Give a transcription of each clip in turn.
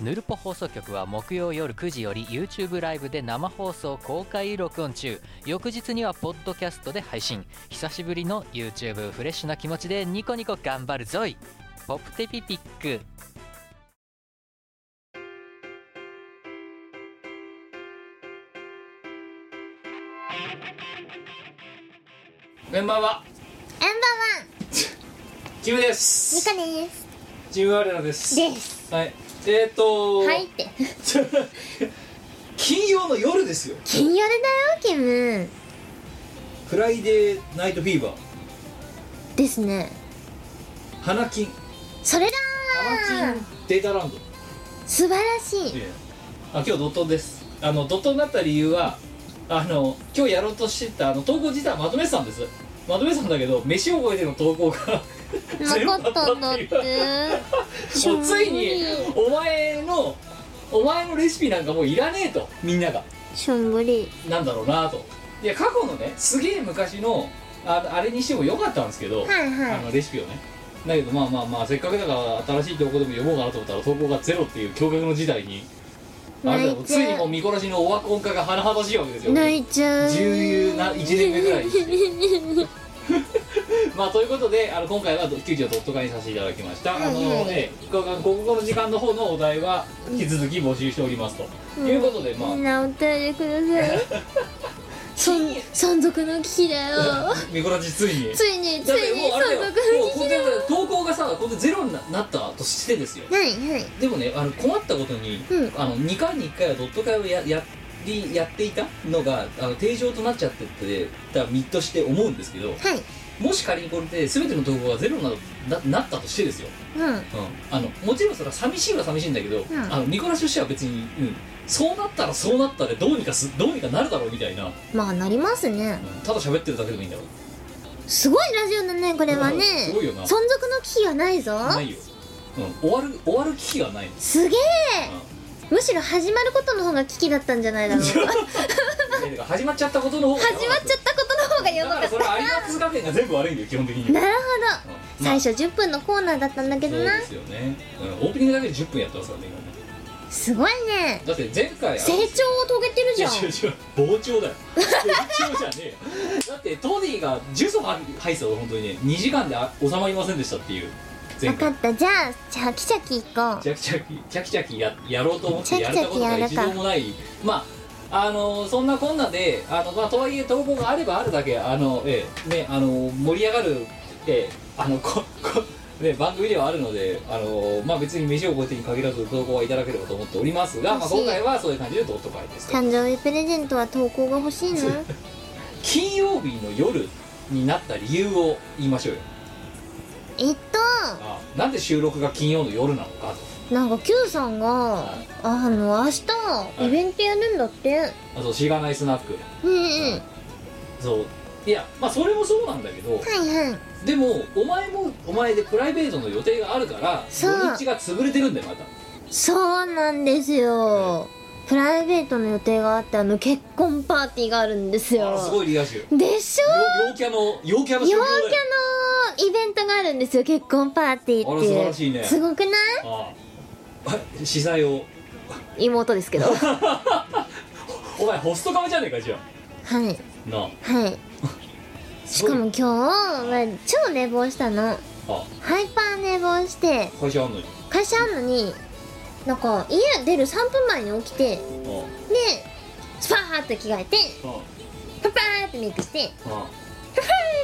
ヌルポ放送局は木曜夜9時より YouTube ライブで生放送公開録音中。翌日にはポッドキャストで配信。久しぶりの YouTube フレッシュな気持ちでニコニコ頑張るぞい。ポップテピピック。メンバーは。エンバーワンキムでミすカです。チーム我らです。です。はいえーとはいって。金曜の夜ですよ。金曜日だよキム。フライデーナイトフィーバー。ですね。花金。それだ花ー金。データランド。素晴らしい。ええあ今日ドットです。あのドットになった理由はあの今日やろうとしてたあの投稿自体はまとめてたんです。まとめてたんだけど飯を超えての投稿がなかったんだって。もうついにお前のお前のレシピなんかもういらねえとみんなが。しょんぼり。なんだろうなと。いや過去のねすげえ昔のああれにしてもよかったんですけど、はいあはのレシピをね。だけどまあまあまあせっかくだから新しい投稿でも読もうかなと思ったら投稿がゼロっていう驚愕の時代に。あれだついにもう見殺しのオワコン化が甚だしいわけですよ。い泣いちゃう。10な1年目ぐらいにしてまあということであの今回は急遽ドット化にさせていただきました、あのええこここの時間の方のお題は引き続き募集しておりますと、いうことでまあ。みんなお便りください。そん山賊の危機だよ。見殺しついに。ついについにもうあれだよ。山賊もうこれの危機だよ投稿がさこれゼロにななったとしてですよ。はいはい。でもねあの困ったことに、うん。あの2回に1回はドット会をややりやっていたのがあの定常となっちゃっててた身として思うんですけどはいもし仮にこれで全ての投稿がゼロになななったとしてですよ、うん。うん、あのもちろんそれは寂しいは寂しいんだけど、ん。あの見殺しとしては別に、うん、そうなったらそうなったでどうにかすどうにかなるだろうみたいな、うんまあなりますね。ただ喋ってるだけでもいいんだろすごいラジオだねこれはね。すごいよな。存続の危機はないぞ。ないよ、うん、終わる終わる危機がない。の、すげえ。うんむしろ始まることの方が危機だったんじゃないだろう。か 始まっちゃったことの方がちゃったことの方がやばかっだからそれは有馬通学園が全部悪いんだよ基本的に。たなるほうん。ど最初10分のコーナーだったんだけどな。そうですよね、うん、オープニングだけで10分やってますからね。すごいね。だって前回成長を遂げてるじゃん。膨張だよ。膨張じゃねえよ。だってトディが重曹入ってたの本当にね。2時間であ収まりませんでしたっていう分かった。じゃあチャキチャキいこう。チャキチャキチャキチャキややろうと思ってやれたことが一度もない。まああのそんなこんなであの、まあ、とはいえ投稿があればあるだけあの、ええね、あの盛り上がる、ええあのここね、番組ではあるのであの、まあ、別に飯を超えてに限らず投稿はいただければと思っておりますが、まあ、今回はそういう感じでドット会です。と誕生日プレゼントは投稿が欲しいの 金曜日の夜になった理由を言いましょうよえっと。あなんで収録が金曜の夜なのかと。なんか Q さんがあの明日イベントやるんだって。あとしがないスナック。うんうん。そう。いやまあそれもそうなんだけどはいはい。でもお前もお前でプライベートの予定があるからそう。土日が潰れてるんだよまた。そうなんですよ。プライベートの予定があってあの結婚パーティーがあるんですよ。あすごいリア充。でしょ？よ陽キャの陽キャの陽キャのイベントがあるんですよ結婚パーティーっていう。あら素晴らしいね。すごくない？ああ。司祭を。妹ですけど。は お前ホストカメじゃねえかじゃい。あなあ。はい。しかも今日は超寝坊したの。あ。ハイパー寝坊して。会社あんのに。会社あんのになんか家出る3分前に起きてであ。スパーって着替えてあパパーってメイクしてあ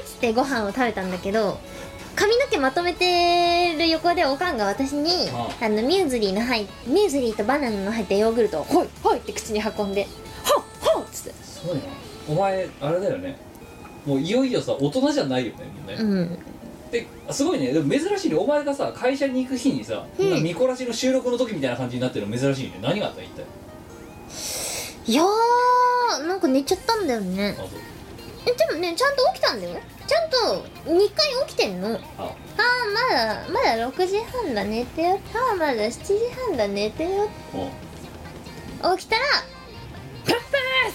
つってご飯を食べたんだけど髪の毛まとめてる横でおかんが私にああ。のミューズリーの入っミューズリーとバナナの入ったヨーグルトをほい。ほいって口に運んでほっほっつって。すごいねお前あれだよね。もういよいよさ大人じゃないよねもうね、うん。ですごいね。でも珍しいね。お前がさ会社に行く日にさ、見こらしの収録の時みたいな感じになってるの珍しいね。何があった一体？いやーなんか寝ちゃったんだよね。あそうえでもねちゃんと起きたんだよ。ちゃんと2回起きてんの。あ。ああまだまだ6時半だ寝てよ。ああまだ7時半だ寝てよ。お。起きたらプラップ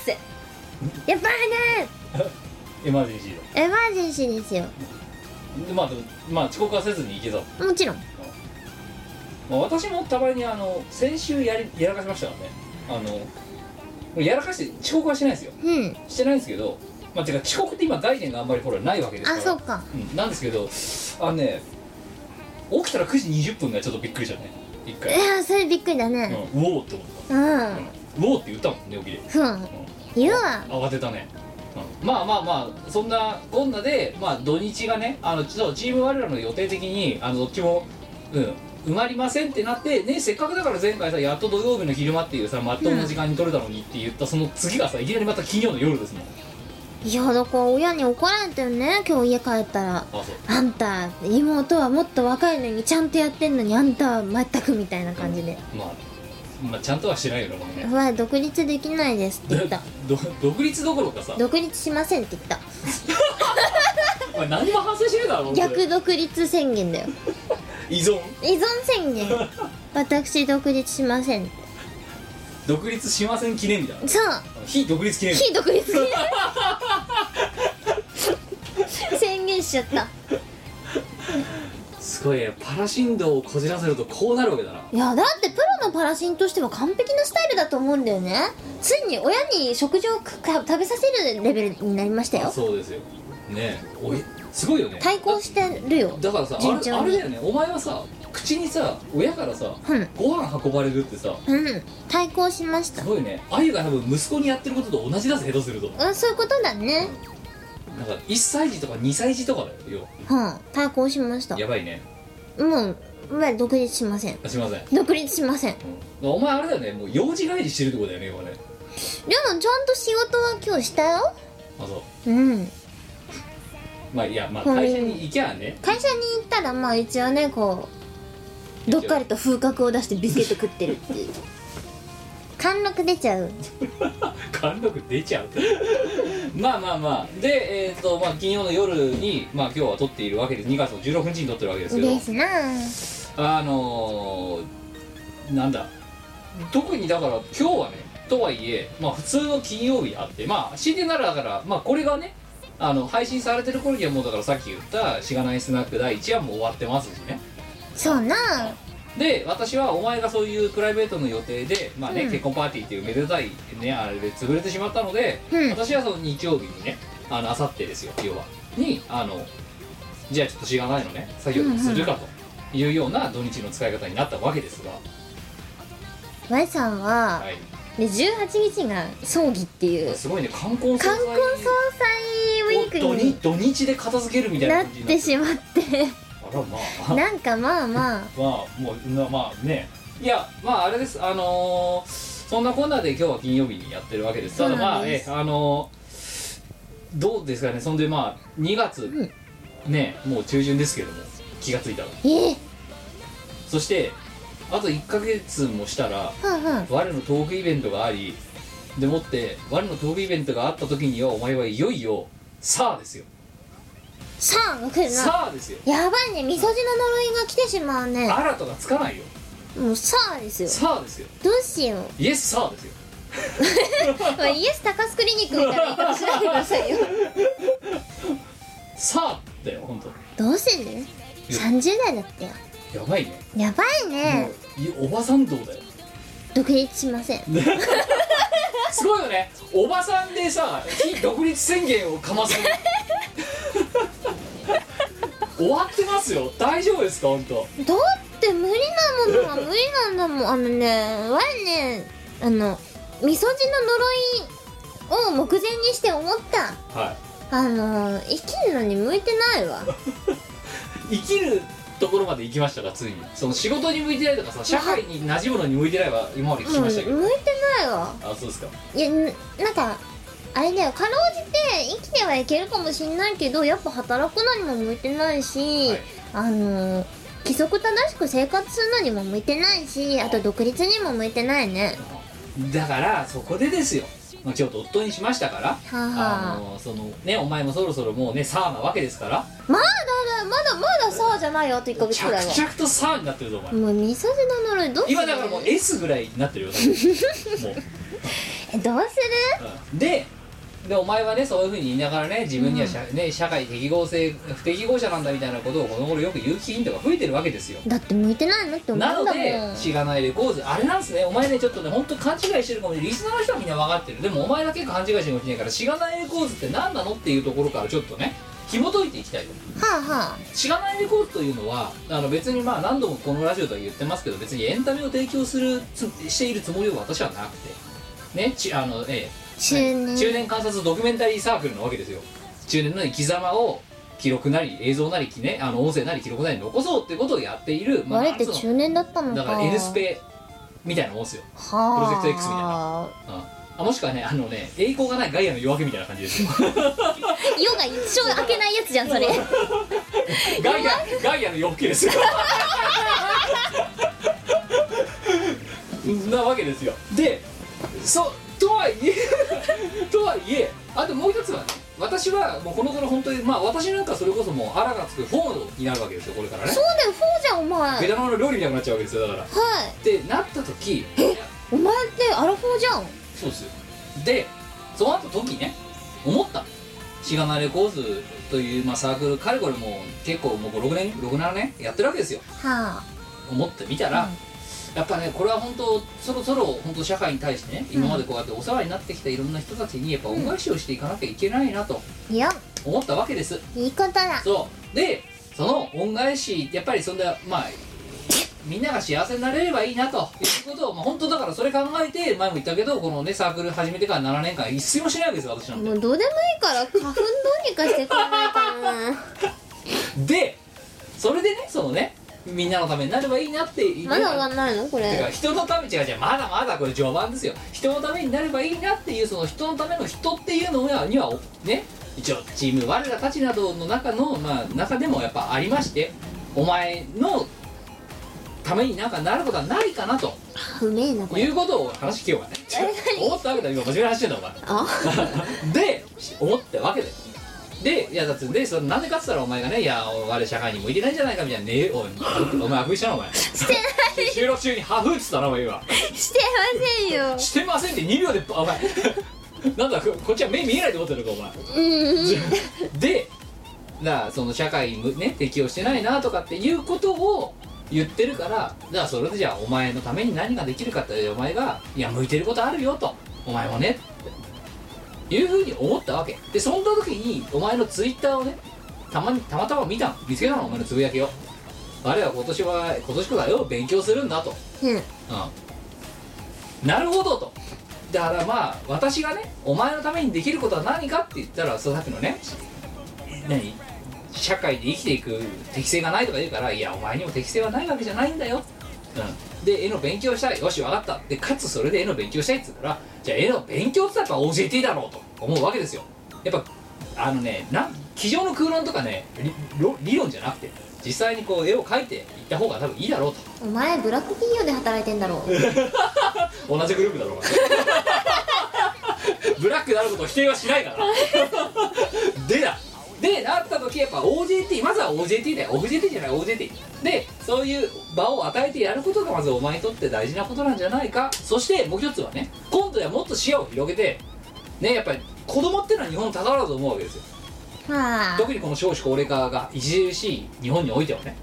ーってやばいね。エマージェンシーエマージェンシーですよだでまあでもまあ遅刻はせずに行けたと、もちろん。まあ、私もたまにあの先週やりやらかしましたからね。あのやらかして遅刻はしないですよ。うん。してないんですけどまあてか遅刻って今概念があんまりほらないわけですから。あそうか。うん、なんですけどあのね起きたら9時20分がちょっとびっくりしたね。一い回、やそれびっくりだうん、ねうおーって思っうん。た、うん、うおーって言ったもん寝起きで、ふん。言うわ。うん、慌てたね、うん、まあまあまあそんなこんなでまあ土日がねあのちょっとチーム我らの予定的にあのどっちもうん。埋まりませんってなってねせっかくだから前回さやっと土曜日の昼間っていうさまっとうな時間に取れたのにって言ったその次がさいきなりまた金曜の夜ですもんいやだから親に怒られたよね。今日家帰ったら。あんた妹はもっと若いのにちゃんとやってんのにあんたは全くみたいな感じで。まあまあちゃんとはしてないよねもうね「は独立できないです」って言った。ど独立どころかさ。独立しませんって言った。お前何も反省しねえだろ逆独立宣言だよ。依存？依存宣言。私独立しません。独立しません記念日だ。そう。非独立記念日。非独立記念しちゃった。すごいね。パラ振動をこじらせるとこうなるわけだな。いやだってプロのパラシンとしては完璧なスタイルだと思うんだよね。ついに親に食事をか食べさせるレベルになりましたあよそうですよ。ね。えおいすごいよね。対抗してるよ。だからさあれあれだよね。お前はさ口にさ親からさうん。ご飯運ばれるってさうん。対抗しました。すごいね。あゆが多分息子にやってることと同じだぜ下手すると。うんそういうことだねなんか1歳児とか2歳児とかだよは。あ対抗しました。やばいね。もうまあ独立しません。あすいません、独立しません。うん、お前あれだよね。もう幼児帰りしてるってことだよね今ね。でもちゃんと仕事は今日したよ。あそう。うん。まあいやまあはい会社に行きゃね。会社に行ったらまあ一応ねこうどっかりと風格を出してビスケット食ってるっていう貫禄出ちゃう。貫禄出ちゃう。まあまあまあ。でえっ、とまあ金曜の夜にまあ今日は撮っているわけです。2月の16日に撮ってるわけですけど。ですな。あのー、なんだ。特にだから今日はねとはいえまあ普通の金曜日あってまあ強いてならだからまあこれがねあの配信されてる頃にはもうだからさっき言った「しがないスナック第1話」も終わってますしね。そうなで私はお前がそういうプライベートの予定で、まあねうん。結婚パーティーっていうめでたい、ね、あれで潰れてしまったので、うん。私はその日曜日にねあの明後日ですよ要は。にあのじゃあちょっとしがないのね作業をするかというような土日の使い方になったわけですが、Y さんは、はい、で18日が葬儀っていう。すごいね冠婚葬祭。冠婚葬祭ウィークに土日で片付けるみたいななっ感じになっててしまってまあなんかまあまあ。まあもうなまあね。いやまああれです。あのーそんなこんなで今日は金曜日にやってるわけです。ただまあえあのーどうですかね。そんでまあ2月、んねもう中旬ですけども気がついたら。ええ。そしてあと1ヶ月もしたらはんはん。我のトークイベントがありでもって我のトークイベントがあった時にはお前はいよいよさあですよさあが来るな。さあですよ。やばいねみそじの呪いが来てしまうね。あらとかつかないよ。もうさあですよ。さあですよ。どうしよう。イエスさあですよ。まあイエス高須クリニックみたいな言い方しないでくださいよ。さあだよ本当どうする？30代だってよ。やばいね。やばいね。もういおばさん道だよ。独立しません すごいよね。おばさんでさ非独立宣言をかます 終わってますよ。大丈夫ですか本当？だって無理なものは無理なんだもん。あのねわいねあのみそじの呪いを目前にして思った。はあのー、生きるのに向いてないわ。い 生きるところまで行きましたかついに。その仕事に向いてないとかさ社会に馴染むのに向いてないは今まで聞きうんましたけど、向いてないわ。あそうですか。いやんなんかあれだよかろうじて生きてはいけるかもしんないけどやっぱ働くのにも向いてないし、はい。あのー規則正しく生活するのにも向いてないしあと独立にも向いてないね。だからそこでですよまあ今日ドットにしましたからはあ。はああのそのねお前もそろそろもうねサーなわけですから。まだだまだまだそうじゃないよあと1ヶ月着くらいは。々とサーになってるぞお前もう見させの呪いどうする？今だからもう S ぐらいになってるよ多分。もう。えどうする？うん。ででお前はねそういうふうに言いながらね自分には社,、ね、社会適合性不適合者なんだみたいなことをこの頃よく言うヒントが増えてるわけですよ。だって向いてないのって思うんだもん。なのでしがないレコーズあれなんですね。お前ねちょっとね本当勘違いしてるかもしれない。リスナーの人はみんな分かってる。でもお前だけ勘違いしてるかもしれないからしがないレコーズって何なのっていうところからちょっとね紐解いていきたいと。はあはしがないレコーズというのはあの別にまあ何度もこのラジオでは言ってますけど別にエンタメを提供するつしているつもりは私はなくて。ねちあのええ中年。中年観察ドキュメンタリーサークルなわけですよ。中年の生き様を記録なり映像なり、ね、あの音声なり記録なり残そうってことをやっている、あ我って中年だったのか。のだから N スペみたいなもんですよ、はあ。プロジェクト X みたいな。うん、あもしくはねあのね栄光がないガイアの夜明けみたいな感じですよ。夜が一生開けないやつじゃんそれ。ガイアガイアの夜更けですよ。なわけですよ。でそうとはいえ とはいえあともう一つはね私はもうこの頃本当にまあ私なんかそれこそもうあらがつくフォードになるわけですよこれからね。そうだよそうじゃんお前。ベトナムの料理みたいになっちゃうわけですよだから。はい。ってなった時。お前ってアラフォーじゃん。そうですよ。でその後時ね思った。しがないレコーズという、まあ、サークルかれこれもう結構もう6年67年やってるわけですよ。は思ってみたら、やっぱねこれは本当そろそろ本当社会に対してね今までこうやってお世話になってきたいろんな人たちにやっぱ恩返しをしていかなきゃいけないなとあいや。思ったわけです。いいことだ。そう。でその恩返しやっぱりそんなまあみんなが幸せになれればいいなということを、まあ、本当だからそれ考えて前も言ったけどこのねサークル始めてから7年間一睡もしないわけですよ私なんて。もうどうでもいいから花粉どうにかしてくれないかな。でそれでねそのねみんなのためになればいいなって言ってまだ終わんないのこてかれ人のため違う違うまだまだこれ序盤ですよ。人のためになればいいなっていうその人のための人っていうのにはね一応チーム我らたちなどの中のまあ中でもやっぱありましてお前のためになんかなることはないかなと。不明なこれいうことを話聞けようかね。思ったわけだ今真面目な話してんだお前。あ。で思ったわけだよでいやだってでそれなんでかっつったらお前がねいや我社会に向いてないんじゃないかみたいな。ねおいお前あくびしたなお前。してない 収録中にハフっつったなお前今。してませんよ。してませんって2秒でお前。なんだここっちは目見えないと思ってるのかお前。うん。でだからその社会にね適応してないなとかっていうことを言ってるからだからそれでじゃあお前のために何ができるかってお前がいや向いてることあるよと。お前もねいうふうに思ったわけ。でそんな時にお前のツイッターをねたまにたまたま見たの。見つけたのお前のつぶやきを。あれは今年は今年こそはよ勉強するんだと。うん。うん。なるほどと。だからまあ私がねお前のためにできることは何かって言ったらそうさっきのね何？社会で生きていく適性がないとか言うからいやお前にも適性はないわけじゃないんだよ、うん、で絵の勉強したい。よし分かった。でかつそれで絵の勉強したいっつったらじゃあ絵の勉強って言ったらやっぱ OJT だろうと思うわけですよ。やっぱあのねなん机上の空論とかね理論じゃなくて実際にこう絵を描いていった方が多分いいだろうと。お前ブラック企業で働いてんだろ 同じグループだろう。がブラックであることを否定はしないから。でだでなった時やっぱ OJT まずは OJT だよ。OJT じゃない OJT でそういう場を与えてやることがまずお前にとって大事なことなんじゃないか。そしてもう一つはね今度はもっと視野を広げてねやっぱり子供ってのは日本の宝だと思うわけですよ。はあ特にこの少子高齢化が著しい日本においてはね。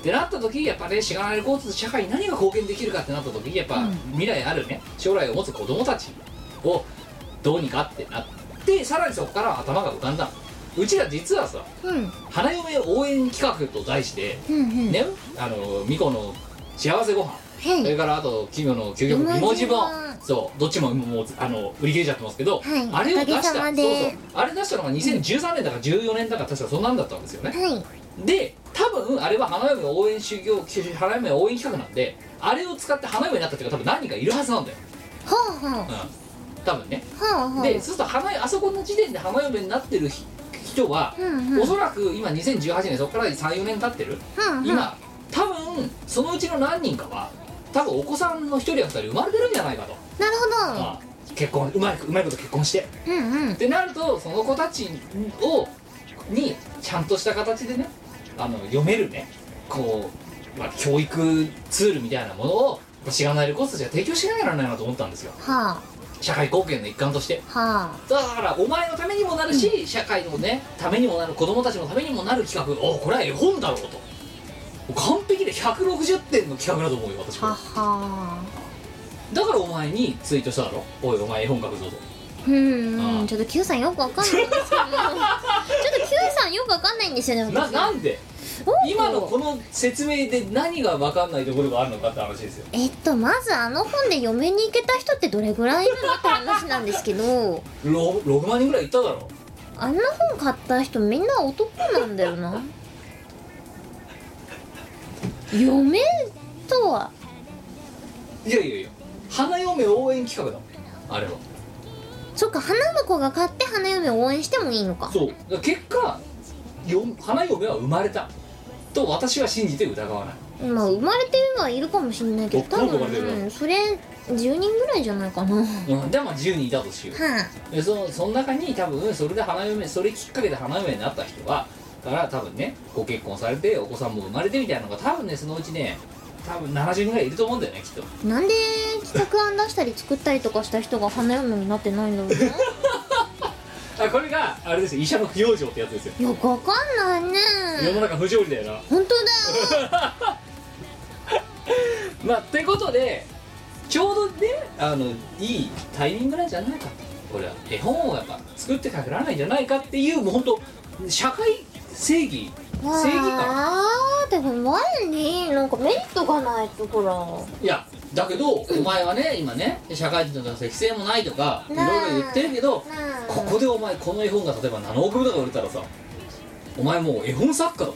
ってなった時やっぱねしがないレコード社会に何が貢献できるかってなった時やっぱ、未来あるね将来を持つ子供たちをどうにかってなってさらにそこから頭が浮かんだ。のうちら実はさうん。花嫁応援企画と題してうんうん。ねあの巫女の幸せご飯はい。それからあと奇妙の究極美美文字本そうどっちももうあの売り切れちゃってますけど、はい。あれを出したそうで。そうあれ出したのが2013年だか14年だか確かそんなんだったんですよね。はい。で多分あれは花嫁応援修行花嫁応援企画なんであれを使って花嫁になった人が多分何人かいるはずなんだよ、ほうほううん、多分ね。でそうすると花あそこの時点で花嫁になってる人人は、うんうん。おそらく今2018年そこから34年経ってる、うんうん。今多分そのうちの何人かは多分お子さんの一人や二人生まれてるんじゃないかと、なるああ結婚うまいうまいこと結婚して。ほどうんうん。ってなるとその子たちをにちゃんとした形でねあの読めるねこう、まあ、教育ツールみたいなものをしがないレコースたちが提供しなきゃならないなと思ったんですよ。は社会貢献の一環として。あ。はだからお前のためにもなるし、社会のねためにもなる子供たちのためにもなる企画。おこれは絵本だろうと。完璧で160点の企画だと思うよ私あはははだからお前にツイートしただろ？おいお前絵本描くぞと。うん。ああ。うんちょっと Q さんよくわかんないんですけどちょっと Q さんよくわかんないんですよね な私。なんで？お今のこの説明で何が分かんないところがあるのかって話ですよ。えっとまずあの本で読みに行けた人ってどれぐらいいるのって話なんですけど。ロ6万人ぐらいいっただろあんな本買った人みんな男なんだよな。読めんとは。いやいやいや花嫁応援企画だもんあれは。そっか花婿が買って花嫁を応援してもいいのかそう結果よ花嫁は生まれたと私は信じて疑わない。まあ生まれてはいるかもしれないけど多分、うん、それ10人ぐらいじゃないかな。はうん、でまあ10人いたとしよう。あでそのその中に多分それで花嫁それきっかけで花嫁になった人はから多分ねご結婚されてお子さんも生まれてみたいなのが多分ねそのうちね多分70人ぐらいいると思うんだよねきっと。なんで企画案出したり作ったりとかした人が花嫁になってないんだろうな あこれがあれですよ。医者の不養生ってやつですよ。よくわかんないね。世の中不条理だよな。本当だよ。まあってことでちょうどねあのいいタイミングなんじゃないかと。これは。絵本をやっぱ作ってかけられないんじゃないかっていうもう本当社会正義正義感？あーでも前になんかメリットがないとほらいやだけどお前はね今ね社会人の適性もないとかいろいろ言ってるけどここでお前この絵本が例えば7億部とか売れたらさお前もう絵本作家だ。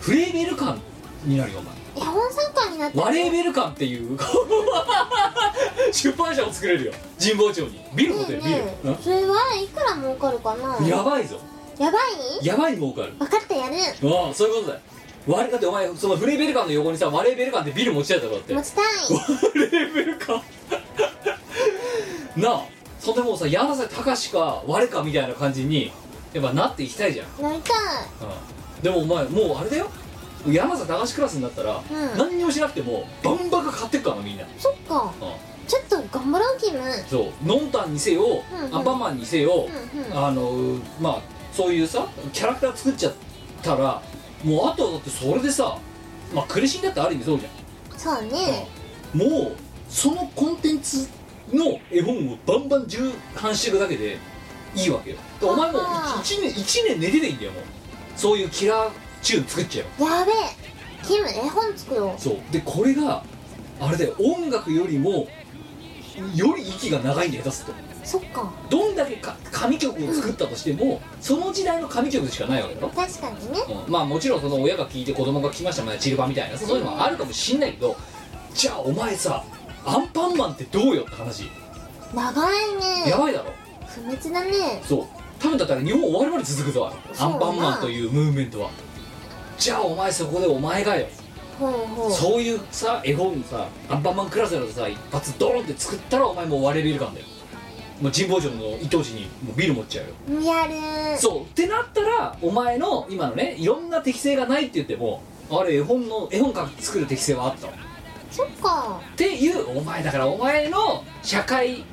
フレーベル感になるよお前。絵本作家になってワレーベル感っていう 出版社を作れるよ。神保町に。ビル持てるビル、ねえそれはいくら儲かるかな？うんやばいぞやばい？やばい儲かる。分かったやる。ああそういうことだ。よワレだってお前そのフレーベル感の横にさワレーベル感ってビル持ちたいだろだって。持ちたい。ワレーベル感。なあそんでもうさ柳瀬隆か我かみたいな感じにやっぱなっていきたいじゃん、なりたい。うん、でもお前もうあれだよ。柳瀬隆クラスになったら、うん。何にもしなくてもバンバカ買ってっからなみんな、そっか。うん。ちょっと頑張ろうキムそう。ノンタンにせよ、うんうん。アンパンマンにせよ、うんうん。あのまあそういうさキャラクター作っちゃったらもうあとはだってそれでさまあ苦しんだってある意味そうじそうね。ゃん、もうそのコンテンツの絵本をバンバン重版していくだけでいいわけよ。でお前もあー 1, 年一年寝てていいんだよもう。そういうキラーチューン作っちゃえば。やべえ。キム絵本作ろう。そう。でこれがあれだよ。音楽よりもより息が長いんだよ下手するとそっか。どんだけか神曲を作ったとしても、その時代の神曲しかないわけだろ、確かにね。うん。まあもちろんその親が聞いて子供が聞きましたもんねチルバみたいなそういうのもあるかもしんないけどじゃあお前さアンパンマンってどうよって話。長いね。やばいだろ。不滅だね。そう。多分だったら日本終わるまで続くぞアそうンパンマンというムーブメントは。じゃあお前そこでお前がよ。ほうほう。そういうさ絵本さアンパンマンクラスだとさ一発ドーンって作ったらお前もう割れビル感だよもう神保町の伊藤市にもうビル持っちゃうよ。やる。そう。ってなったらお前の今のねいろんな適性がないって言ってもあれ絵本の絵本か作る適性はあったっそっか。ていうお前だからお前の社会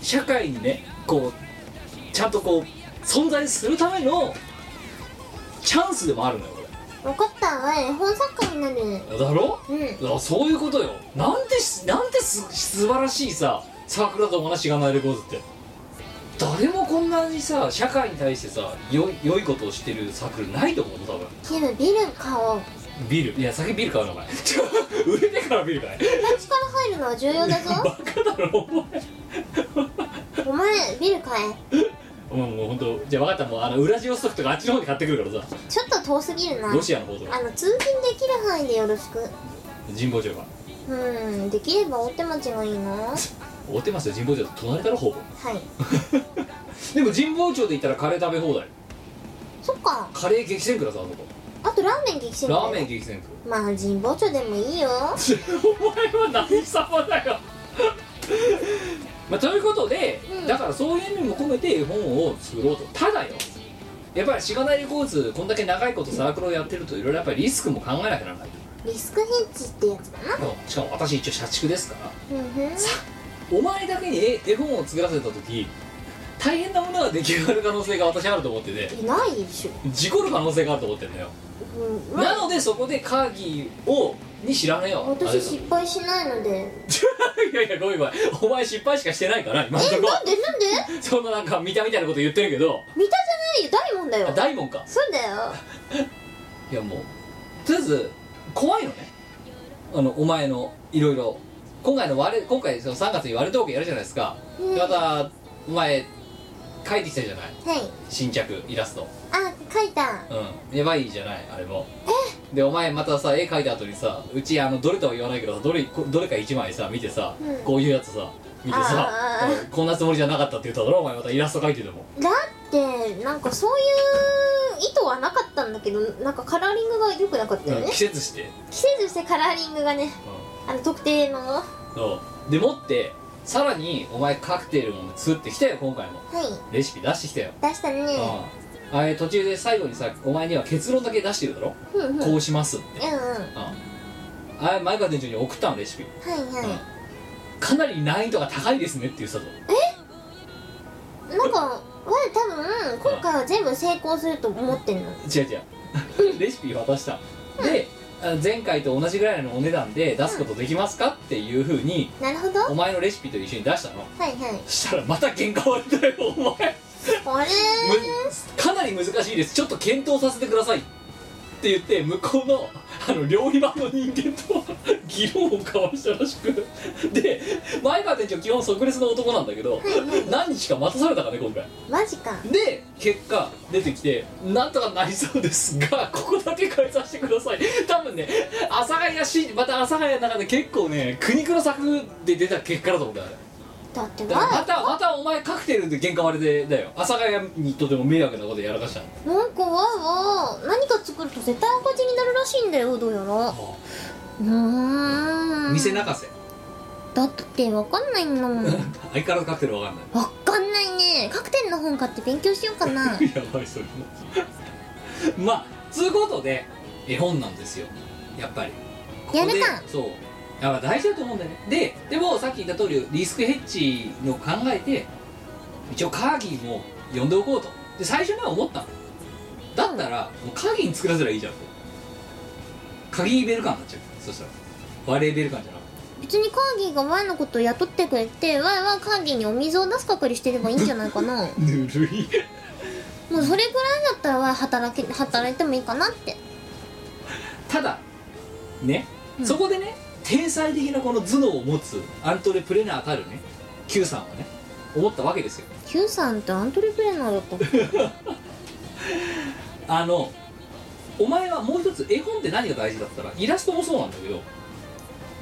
社会にねこうちゃんとこう存在するためのチャンスでもあるのよこ分かった。わ絵本作家になる。れだろ？うん。だからそういうことよ。なんてしなんてす素晴らしいさサークルだと思うなしがないレコードって。誰もこんなにさ社会に対してさよ良いことをしてるサークルないと思う多分。キムビル買おう。ビール？いや先ビール買うのお前。売れてからビール買え。形から入るのは重要だぞ。バカだろお前。お前ビール買え。もうもう本当じゃあ分かったもうあのウラジオストクとかあっちの方に買ってくるからさ。ちょっと遠すぎるな。ロシアの方とか。あの通勤できる範囲でよろしく。神保町が。うんできれば大手町がいいな は追ってますよ。神保町と隣だろほぼ。い。でも神保町で行ったらカレー食べ放題。そっか。カレー激戦区だぞあそこあとラーメン激戦区。ラーメン激戦区。まあ神保町でもいいよ。お前は何様だよ。まあということで、うん。だからそういう意味も込めて絵本を作ろうと。ただよ。やっぱりしがないレコーズこんだけ長いことサークルをやってるといろいろやっぱりリスクも考えなきゃならないリスクヘッジってやつだな。としかも私一応社畜ですから。うんさお前だけに絵絵本を作らせた時大変なものが出来上がる可能性が私あると思ってて。いないでしょ、事故る可能性があると思ってるんだよ。うんまあ、なのでそこでカーギーをに知らねえよ。あれ私失敗しないので。いやいやごめんごめん。お前失敗しかしてないから今んとこ。えなんでなんで？そんななんか見たみたいなこと言ってるけど。見たじゃないよ大門だよ。あ大門か。そうだよ。いやもうとりあえず怖いのね。あのお前のいろいろ今回の割れ今回その3月に割れトークやるじゃないですか、うん。でまたお前書いてきたじゃない。はい。新着イラスト。あ書いた。うん。やばいじゃないあれも。でお前またさ絵描いた後にさうちあのどれとは言わないけどさどれこどれか1枚さ見てさ、うん。こういうやつさ見てさあー。うんこんなつもりじゃなかったって言っただろお前またイラスト描いてても。だってなんかそういう意図はなかったんだけどなんかカラーリングが良くなかったよね。うん季節して、季節してカラーリングがね。うあの特定の？そう。でもってさらにお前カクテルも作ってきたよ今回も。い。レシピ出してきたよ、出したね。うん。あれ途中で最後にさお前には結論だけ出してるだろ、うんうん。うんこうしますって、うんあれ前川店長に送ったのレシピ、はいはうん。かなり難易度が高いですねって言ってたぞ。いなんか我多分今回は全部成功すると思ってんの。違う違う。レシピ渡した。であ前回と同じぐらいのお値段で出すことできますかっていうふうになるほど。はお前のレシピと一緒に出したの。いはい。そしたらまた喧嘩割れたよお前。あれむかなり難しいです。ちょっと検討させてくださいって言って向こうのあの料理場の人間と 議論を交わしたらしく。で前川店長基本即レスの男なんだけど何日か待たされたからね今回。マジか。で結果出てきてなんとかなりそうですがここだけ変えさせてください阿佐ヶ谷しまた阿佐ヶ谷の中で結構ね苦肉の策で出た結果だと思うんだよあれ。だってだからまわたまたお前カクテルで喧嘩割れてだよ。阿佐ヶ谷にとても迷惑なことやらかしたの。なんかわーわー何か作ると絶対赤字になるらしいんだよどうやら。うーん。店泣かせ。だってわかんないんだもん。わ 相変わらずカクテルわかんない。かんないね。カクテルの本買って勉強しようかな。やばいそれも。まあつうことで絵本なんですよやっぱり。やるか。そう。だから大事だと思うんだよね。ででもさっき言った通りリスクヘッジの考えて一応カーギーも呼んでおこうと。で最初には思ったの。だったらもうカーギーに作らせればいいじゃんと。カギーベルカンになっちゃう。そしたら。バレーベルカンじゃなくて。別にカーギーがワイのことを雇ってくれてワイはカーギーにお水を出す係してればいいんじゃないかな。ぬるい。もうそれぐらいだったらワイ働け働いてもいいかなって。ただね、うん。そこでね天才的なこの頭脳を持つアントレプレナーたるね Q さんはね思ったわけですよ。Q さんってアントレプレナーだった。あのお前はもう一つ絵本って何が大事だったらイラストもそうなんだけど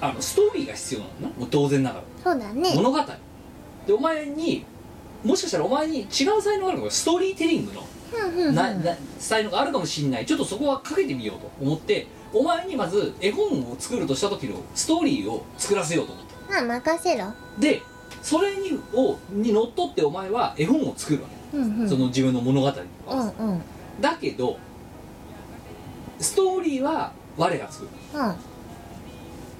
あのストーリーが必要なのなもう当然ながら。そうだね。物語。でお前にもしかしたらお前に違う才能があるのか。ストーリーテリングの。なな才能があるかもしれない。ちょっとそこはかけてみようと思ってお前にまず絵本を作るとした時のストーリーを作らせようと思ったまあ任せろ。でそれにをにのっとってお前は絵本を作るわけ、うんうん。その自分の物語に。うんうん。だけどストーリーは我が作る。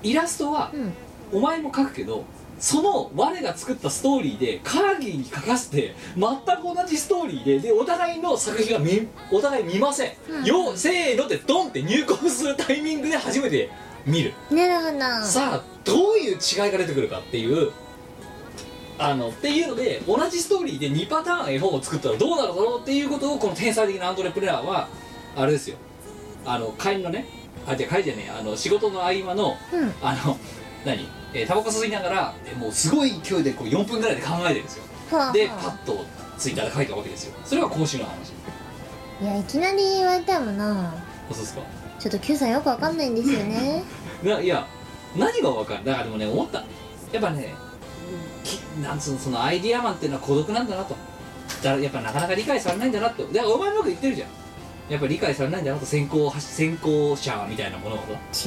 イラストはうん。お前も描くけどその我が作ったストーリーでカーギーに書かせて全く同じストーリーででお互いの作品が見お互い見ません、うん。よせーのってドンって入国するタイミングで初めて見る、なるほど。さあどういう違いが出てくるかっていうあのっていうので同じストーリーで2パターン絵本を作ったらどうなるだろうっていうことをこの天才的なアントレプレナーはあれですよ。あの帰りのねあじゃあ帰りじゃねえあの仕事の合間のうん。あの何？えータバコ吸いながらえーもうすごい勢いでこう4分ぐらいで考えてるんですよ。はあでパはッとツイッターで書いたわけですよ。それが今週の話。あいやいきなり言われたもんな。そうですか？ちょっと Q さんよくわかんないんですよね。ないや何が分かるだからでもね思った。やっぱねきなんつうのそのアイディアマンっていうのは孤独なんだなと。だからやっぱなかなか理解されないんだなってだからお前もよく言ってるじゃんやっぱ理解されないんだなと先行先行者みたいなもの違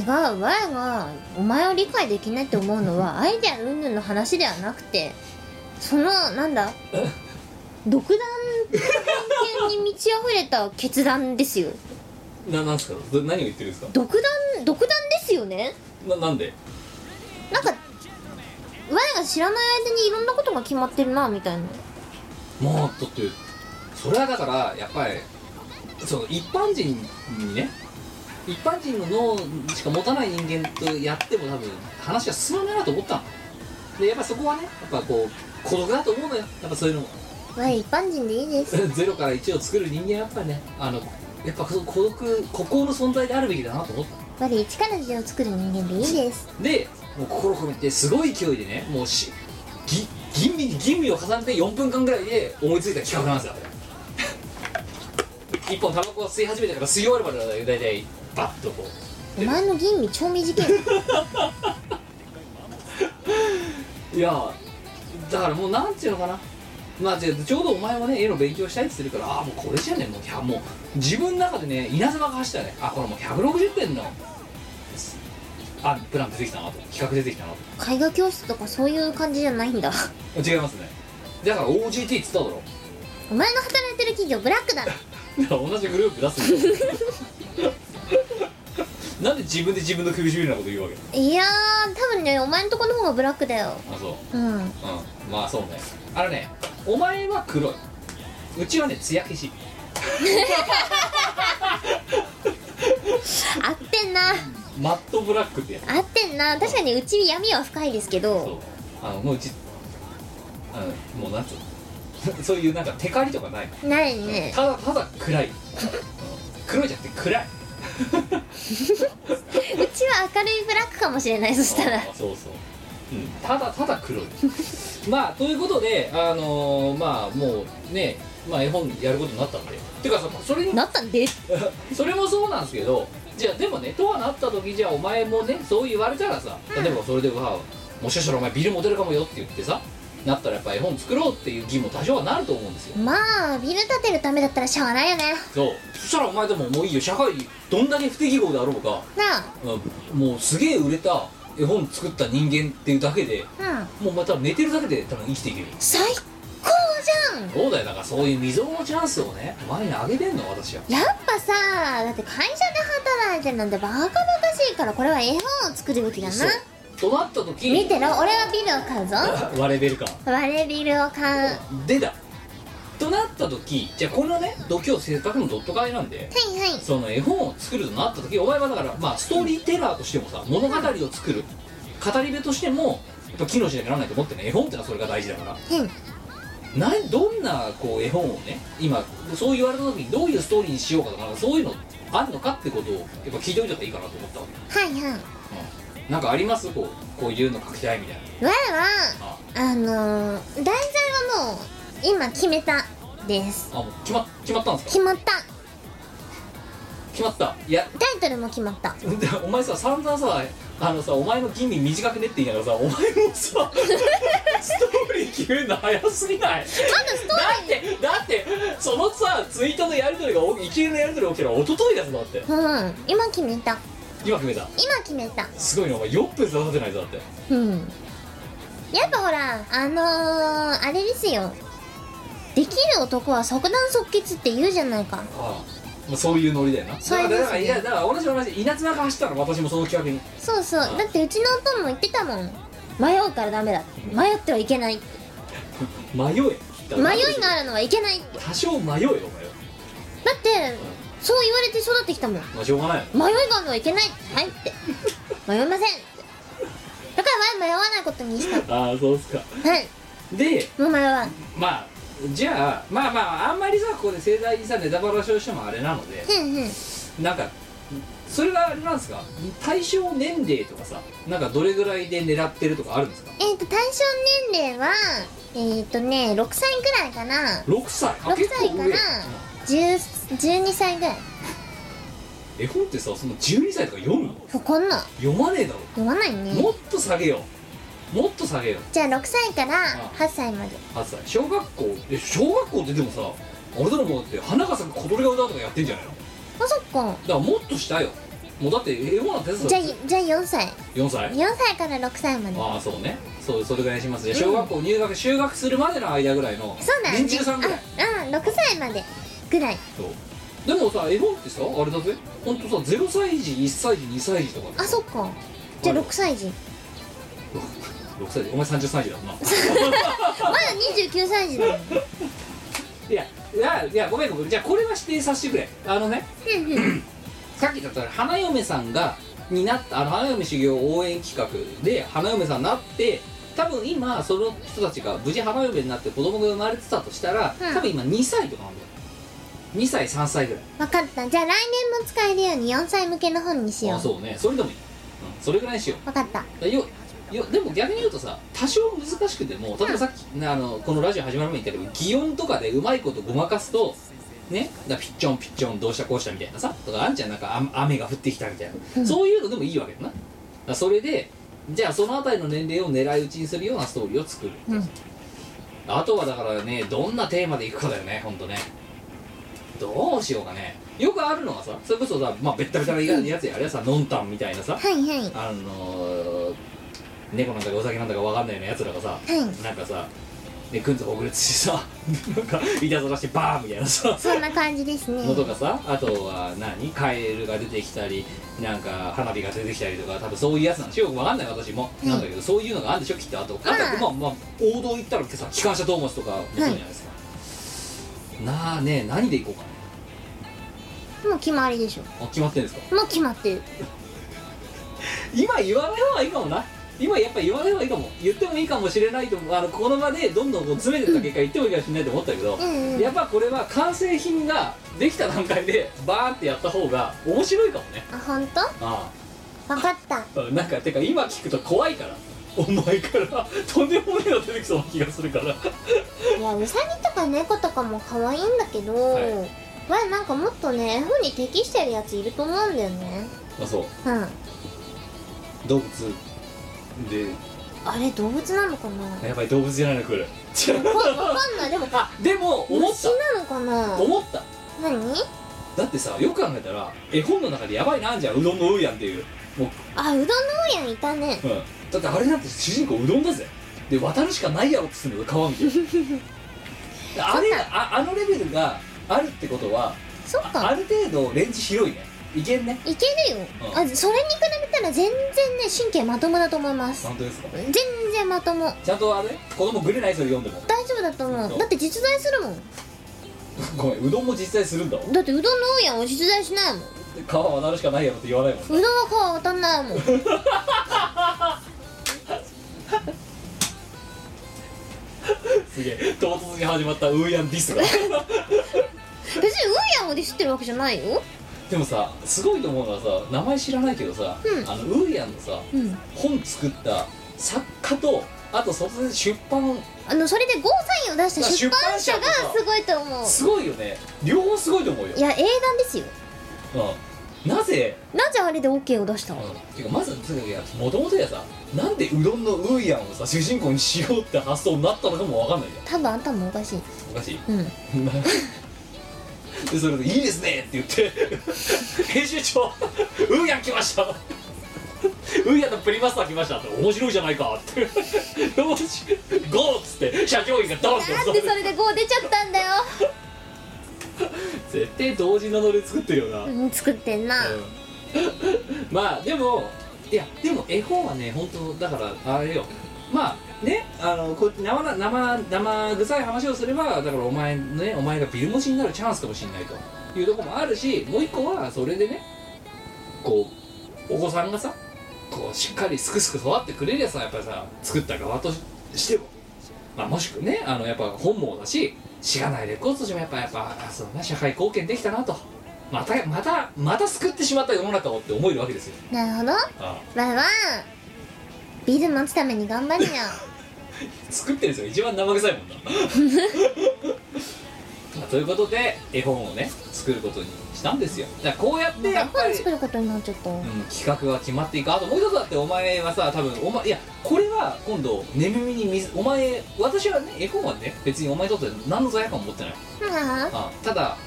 う。我がお前を理解できないって思うのは アイデア云々の話ではなくてそのなんだ？独断偏見に満ち溢れた決断ですよ。ななんですか？ど何を言ってるんですか？独断独断ですよね。ななんで？なんか我が知らない間にいろんなことが決まってるなみたいな。まあだってそれはだからやっぱりその一般人にね一般人の脳しか持たない人間とやっても多分話が進まないなと思った。のでやっぱそこはねやっぱこう孤独だと思うのよ。やっぱそういうのも我一般人でいいです。ゼロから1を作る人間はやっぱりねあのやっぱ孤独孤高の存在であるべきだなと思った。我一から字を作る人間でいいです。でもう心込めてすごい勢いでねもうしぎ吟味に吟味を重ねて4分間ぐらいで思いついた企画なんですよ一本タバコを吸い始めてから吸い終わるまでだ大体バッとこお前の吟味超短いう いやだからもうなんていうのかな。まあちょうどお前もね絵の勉強したいって言ってるからああもうこれじゃねもう100もう自分の中でね稲妻が走ったらね。あこれもう160点のあプラン出てきたなと。企画出てきたなと。絵画教室とかそういう感じじゃないんだ。違いますね。だから OGT っつっただろ。お前の働いてる企業ブラックだろ同じグループ出すなんで自分で自分の首絞めるようなこと言うわけいやー多分ねお前のとこの方がブラックだよ。あそう。うん。うん。まあそうね。あのねお前は黒い。うちはね艶消し。合ってんな。マットブラックってやつ。合ってんな。確かにうち闇は深いですけそう。どあのもううちあのもうなんつうの？そういうなんかテカリとかないないね。ただただ暗い、うん黒いじゃなくて暗い。うちは明るいブラックかもしれないそしたら。あそうそう、うん、ただただ黒い。まあということであのーまあもうねまあ絵本やることになったんで。てかさそれになったんで。それもそうなんですけどじゃあでもねとはなった時じゃあお前もねそう言われたらさ例えばそれでわもしかしたらお前ビルモデルかもよって言ってさなったらやっぱ絵本作ろうっていう義も多少はなると思うんですよ。まあビル建てるためだったらしょうがないよね。そう。そしたらお前でももういいよ。社会にどんだけ不適合であろうかなあ。うん。もうすげえ売れた絵本作った人間っていうだけでうん。もうまた寝てるだけで多分生きていける。最高じゃん。そうだよ。だからそういう未曾有のチャンスをねお前にあげてんの私は。やっぱさだって会社で働いてるなんてバカバカしいからこれは絵本を作るべきだなそうとなった時見てろ俺はビルを買うぞ。割れベルか。我ビルを買う。はでだ。となった時じゃあこのね度胸せっかくのドット会なんで。いはい。その絵本を作るとなった時お前はだからまあストーリーテラーとしてもさ物語を作る。語り部としてもやっぱ機能しなきゃならないと思ってね絵本ってのはそれが大事だから。うん。などんなこう絵本をね今そう言われた時にどういうストーリーにしようかとかそういうのあるのかってことをやっぱ聞いておいた方がいいかなと思ったわけ、はいはい。うん、なんかあります？こうこういうの書きたいみたいな。我はあ。あのー、題材はもう今決めたです。あもう決ま決まったんですか？決まった。決まった。いや。タイトルも決まった。で お前さ散々さあのさお前の吟味短くねって言いながらさお前もさ ストーリー決めるの早すぎない？まだストだってだってそのさツイートのやり取りがお一連のやり取り起きたら一昨日だぞだって。うん。今決めた今決めた。今決めた。すごいなお前4分出させないぞだって。うん。やっぱほらあのー、あれですよ。できる男は即断即決って言うじゃないか。ああ。まあそういうノリだよな。そうだからいやだから同じ同じ稲妻が走ったら私もその企画にそうそう。だってうちのおとんも言ってたもん。迷うからダメだ迷ってはいけない迷え。迷いがあるのはいけないって。多少迷えよお前は。だってそう言われて育ってきたもん。まあしょうがないよ。迷いがあるのはいけない。はいって。迷いませんだから前迷わないことにした。ああそうっすか。はい。でもう迷わん。まあじゃあまあまああんまりさここで盛大にさネタバラシをしてもあれなのでふんふん。なんかそれがあれなんですか？対象年齢とかさなんかどれぐらいで狙ってるとかあるんですか？えっ、と対象年齢はえっ、とね6歳ぐらいかな。6歳？あ6結構上歳かな。10 12歳ぐらい。絵本ってさその12歳とか読むの？そこんな。読まねえだろ。読まないね。もっと下げよう。もっと下げよう。じゃあ6歳からあ8歳まで。8歳。小学校？え小学校ってでもさあれだろもうだって花が咲く小鳥が歌うとかやってんじゃないの？あそっか。だからもっと下よ。もうだって絵本なんてさじゃあじゃあ4歳。4歳？4歳から6歳まで。ああそうね。そうそれぐらいにします。じゃあ小学校入学修学するまでの間ぐらいのそうだね。年中さんぐらい。あうん6歳までぐらい。そう。でもさ絵本ってさあれだぜ。ほんとさ0歳児1歳児2歳児とかあそっか。じゃあ6歳児。6歳児。お前30歳児だ。もんなまだ29歳児だ。も んいやいやいやごめんごめん。じゃあこれは指定させてくれ。あのね。さっき言った花嫁さんがになったあの花嫁修行応援企画で花嫁さんになって多分今その人たちが無事花嫁になって子供が生まれてたとしたら、うん。多分今2歳とかなんだよ2歳3歳ぐらい。分かった。じゃあ来年も使えるように4歳向けの本にしよう。あそうね。それでもいい、うん、それぐらいにしよ分かった。うよよでも逆に言うとさ多少難しくても例えばさっき、あのこのラジオ始まる前に言ったけど擬音とかでうまいことごまかすとねだからピッチョンピッチョンどうしたこうしたみたいなさとかあんじゃん。なんかあ雨が降ってきたみたいな、うん。そういうのでもいいわけだな。だからそれでじゃあそのあたりの年齢を狙い撃ちにするようなストーリーを作るうん。あとはだからねどんなテーマでいくかだよねほんとねどうしようかね。よくあるのはさそれこそさまあベッタベタなやつやあれはさノンタンみたいなさはいはい。あのー、猫なんだかお酒なんだかわかんないようなやつらがさ、はい。なんかさねくんずほぐれつしてさ なんかいたずらしてバーンみたいなさそんな感じですね。のとかさあとは何？カエルが出てきたりなんか花火が出てきたりとか多分そういうやつなんでしょ？よくわかんない私も、うんなんだけどそういうのがあるんでしょ？きっとあとあ。とうんまあまあ王道行ったらさ機関車トーマスとかもそうじゃないですか、なあね何でいこうかね。もう決まりでしょ。あ決まってんですか。もう決まってる。今言わない方がいいかもな。今やっぱ言わない方がいいかも。言ってもいいかもしれないと思う。あのこの場でどんどんこう詰めてった結果言ってもいいかもしれないと思ったけど、うんうん。やっぱこれは完成品ができた段階でバーンってやった方が面白いかもね。あ本当？あ分かった。あ なんかてか今聞くと怖いからお前からとんでもねえの出てきそうな気がするから。いやウサギとか猫とかも可愛いんだけど、はい。まあなんかもっとね絵本に適してるやついると思うんだよね。あそう。うん。動物で。あれ動物なのかな？やっぱり動物じゃないの来るわかわかんない。でもあ でも思っ虫なのかな？た思った。何？だってさよく考えたら絵本の中でやばいなあんじゃんうどんのうーやんっていう。もう。あうどんのうやんいたね。うん、だってあれなんて主人公うどんだぜ。で渡るしかないやろってするのよ川見て あれがああのレベルがあるってことはあそっか。ある程度レンジ広いね。いけんね。いけるよ、うん。あそれに比べたら全然ね神経まともだと思います。本当ですか？全然まとも。ちゃんとあれ？子供グレないそれ読んでも？大丈夫だと思そう。うだって実在するもん。ごめんうどんも実際するんだ。わだってうどんのうやん。は実在しないもん。う川渡るしかないやろって言わないもんどんは川渡んないもん すげえ。唐突に始まったウーヤンディスが。うやんをディスってるわけじゃないよ。でもさすごいと思うのはさ名前知らないけどさ、うん。あのウーヤンのさうん。本作った作家とあとそれで出版。あのそれでゴーサインを出した出版社がすごいと思う。すごいよね。両方すごいと思うよ。いや英断ですよ。うん、なぜ、なぜあれで OK を出したの？うん、てかまずとにかくもともとやさなんでうどんのウーヤンをさ主人公にしようって発想になったのかもわかんないじ多分頭おかしい。ゃんおかしい。うん。でそれで「いいですね」って言って「編集長ウーヤン来ました」ウーヤンのプリマスター来ましたって面白いじゃないかって「よしゴー!」っつって社長員がドンってだって。それで5出ちゃったんだよ、絶対同時のノリ作ってるよな、うん、作ってんな、うん。まあでもいやでも絵本はね本当だからあれよ。まあねあのこう生な生生臭い話をすればだからお前ねお前がビルモチになるチャンスかもしれないというところもあるしもう一個はそれでねこうお子さんがさこうしっかりすくすく育ってくれるやつはやっぱりさ作った側としても。まあもしくねあのやっぱ本望だししがないレコードとしてもやっぱやっぱそうな社会貢献できたなと。またまたまた救ってしまった世の中をって思えるわけですよ。なるほど。わあ。いわビール待つために頑張るよ。作ってる人が一番生臭いもんな。まあということで絵本をね作ることにしたんですよ。だからこうやってやっぱり、作ることになっちゃった。うん、企画が決まっていくあともう一つだってお前はさ多分お前いやこれは今度寝耳に水お前私はね絵本はね別にお前にとって何の罪悪感も持ってない。はあただ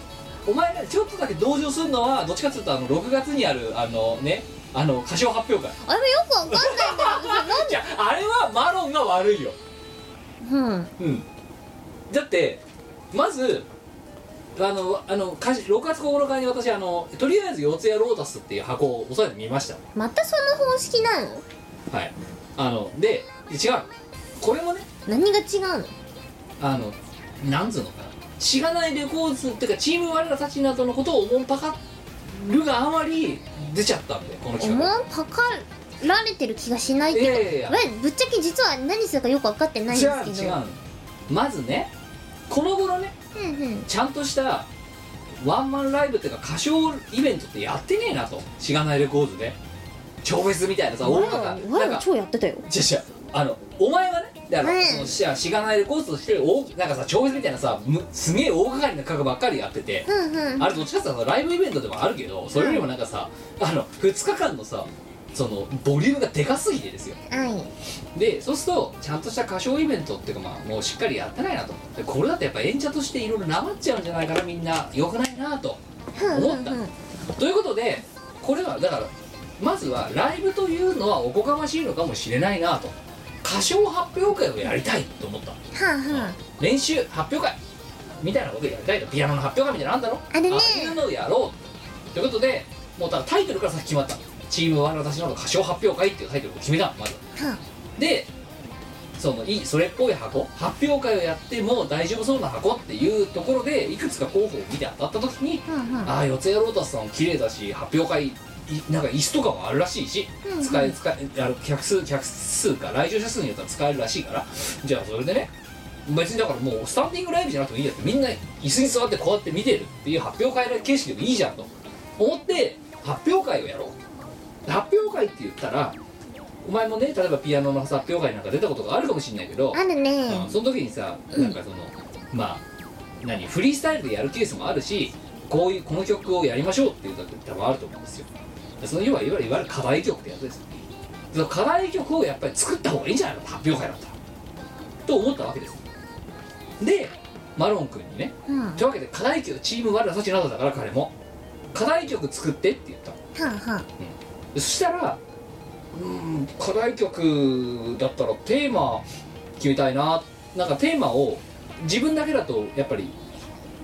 お前ねちょっとだけ同情するのはどっちかっていうとあの6月にあるあのねあの歌唱発表会。ああれもよくわかんないんだけどじゃああれはマロンが悪いよ。うん。うん。だってまずあのあの歌詞6月9日に私あのとりあえず四谷ロータスっていう箱を押さえてみました。またその方式なの？はい。あので違う。これもね何が違うの？あのなんつうのかなしがないレコーズっていうかチーム我らたちなどのことをおもんぱかるがあまり出ちゃったんでこのおもんぱかられてる気がしないけど、いやいやいや。わぶっちゃけ実は何するかよく分かってないん違ですけど。う違うまずねこの頃ねうんうん。ちゃんとしたワンマンライブっていうか歌唱イベントってやってねえなと。しがないレコーズで。超フェスみたいなさ大型なんか超やってたよ。違う違う。あのお前はねだから、うん。そのししがないレコーズとして大なんかさ超フェスみたいなさむすげえ大掛かりな価格ばっかりやっててうんうん。あれどっちかっていうとライブイベントでもあるけどそれよりもなんかさあの2日間のさそのボリュームがでかすぎてですよ。はいでそうするとちゃんとした歌唱イベントっていうかまあもうしっかりやってないなと。でこれだとやっぱ演者としていろいろなまっちゃうんじゃないかなみんな。よくないなと。うん思った。うんうん。ということでこれはだからまずはライブというのはおこがましいのかもしれないなと歌唱発表会をやりたいと思った。はあは練習発表会。みたいなことをやりたいと。ピアノの発表会みたいなのあんだろ。あるね。ああいうのをやろうということでもうだからタイトルから先決まった。チーム我私の歌唱発表会っていうタイトルを決めたのまずあはでそのいいそれっぽい箱。発表会をやっても大丈夫そうな箱っていうところでいくつか候補を見て当たった時にあはあはあ。ああ四谷ロータスさん綺麗だし発表会いなんか椅子とかもあるらしいしうんうん。使え使えあの客数客数か来場者数によっては使えるらしいから。じゃあそれでね別にだからもうスタンディングライブじゃなくてもいいやってみんな椅子に座ってこうやって見てるっていう発表会形式でもいいじゃんと思って発表会をやろう。発表会って言ったらお前もね例えばピアノの発表会なんか出たことがあるかもしれないけどあるね。うんその時にさなんかその、まあ何フリースタイルでやるケースもあるしこういうこの曲をやりましょうっていう時多分あると思うんですよその要はいわゆるいわゆる課題曲ってやつです。よその課題曲をやっぱり作った方がいいんじゃないの？発表会だったら。と思ったわけです。でマロン君にね。うん。というわけで課題曲チーム我らたちなどだから彼も。課題曲作ってって言ったの。はあはでそしたらうーん課題曲だったらテーマ決めたいな。なんかテーマを自分だけだとやっぱり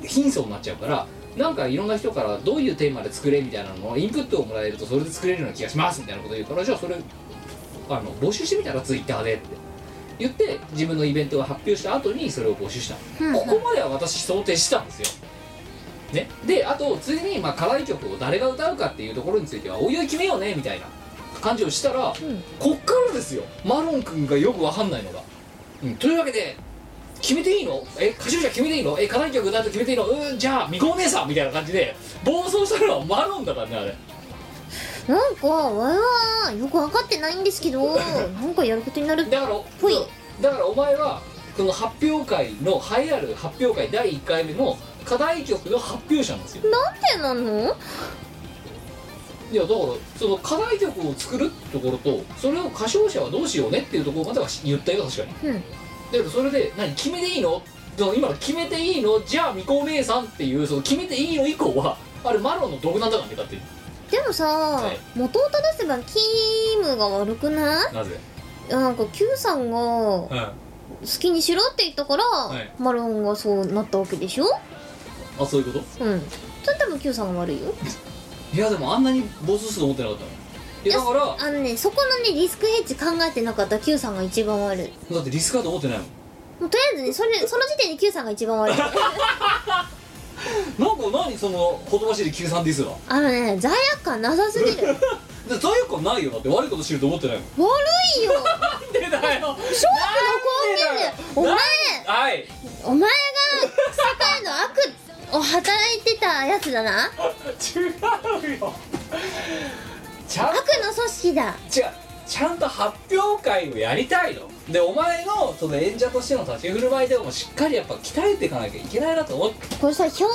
貧相になっちゃうからなんかいろんな人からどういうテーマで作れみたいなのをインプットをもらえるとそれで作れるような気がしますみたいなこと言うからじゃあそれあの募集してみたらツイッターでって言って自分のイベントを発表した後にそれを募集したの。うんうん。ここまでは私想定してたんですよ。ね、であとついにまあ課題曲を誰が歌うかっていうところについてはおいおい決めようねみたいな感じをしたら、ん。こっからですよ。マロン君がよくわかんないのが、うん、というわけで決めていいの？え歌唱者決めていいの？え課題曲歌うと決めていいの？うんじゃあみこお姉さんみたいな感じで暴走したのはマロンだからねあれ。なんかわいはよく分かってないんですけど なんかやることになるだからほい。だからお前はこの発表会の栄えある発表会第1回目の課題曲の発表者なんですよ。なんでなの？いやだからその課題曲を作るってところとそれを歌唱者はどうしようねっていうところまでは言ったよ確かに。うんだけどそれで何決めていいの？今の決めていいの？じゃあみこお姉さんっていうその決めていいの以降はあれマロンの独断だからね勝手に。でもさ、い。元を正せばキムが悪くない？なぜ？いやなんか Q さんが好うんきにしろって言ったから、い。マロンがそうなったわけでしょ？あそういうこと？うん。それ多分 Q さんが悪いよ。いやでもあんなに暴走すると思ってなかったのいやだからあのねそこのねリスクヘッジ考えてなかった Q さんが一番悪い。だってリスクだと思ってないもん。もうとりあえずねそれその時点で Q さんが一番悪い。なんか何そのほとばしいで93ディスはあのね罪悪感なさすぎる。で罪悪感ないよ。だって悪いことしてると思ってないもん。悪いよ。なんでだよ。勝負の根源でお前はい。お前が世界の悪を働いてたやつだな。違うよちゃん悪の組織だ。違うちゃんと発表会をやりたいの。でお前のその演者としての立ち振る舞いでもしっかりやっぱ鍛えていかなきゃいけないなと思って。これさ表現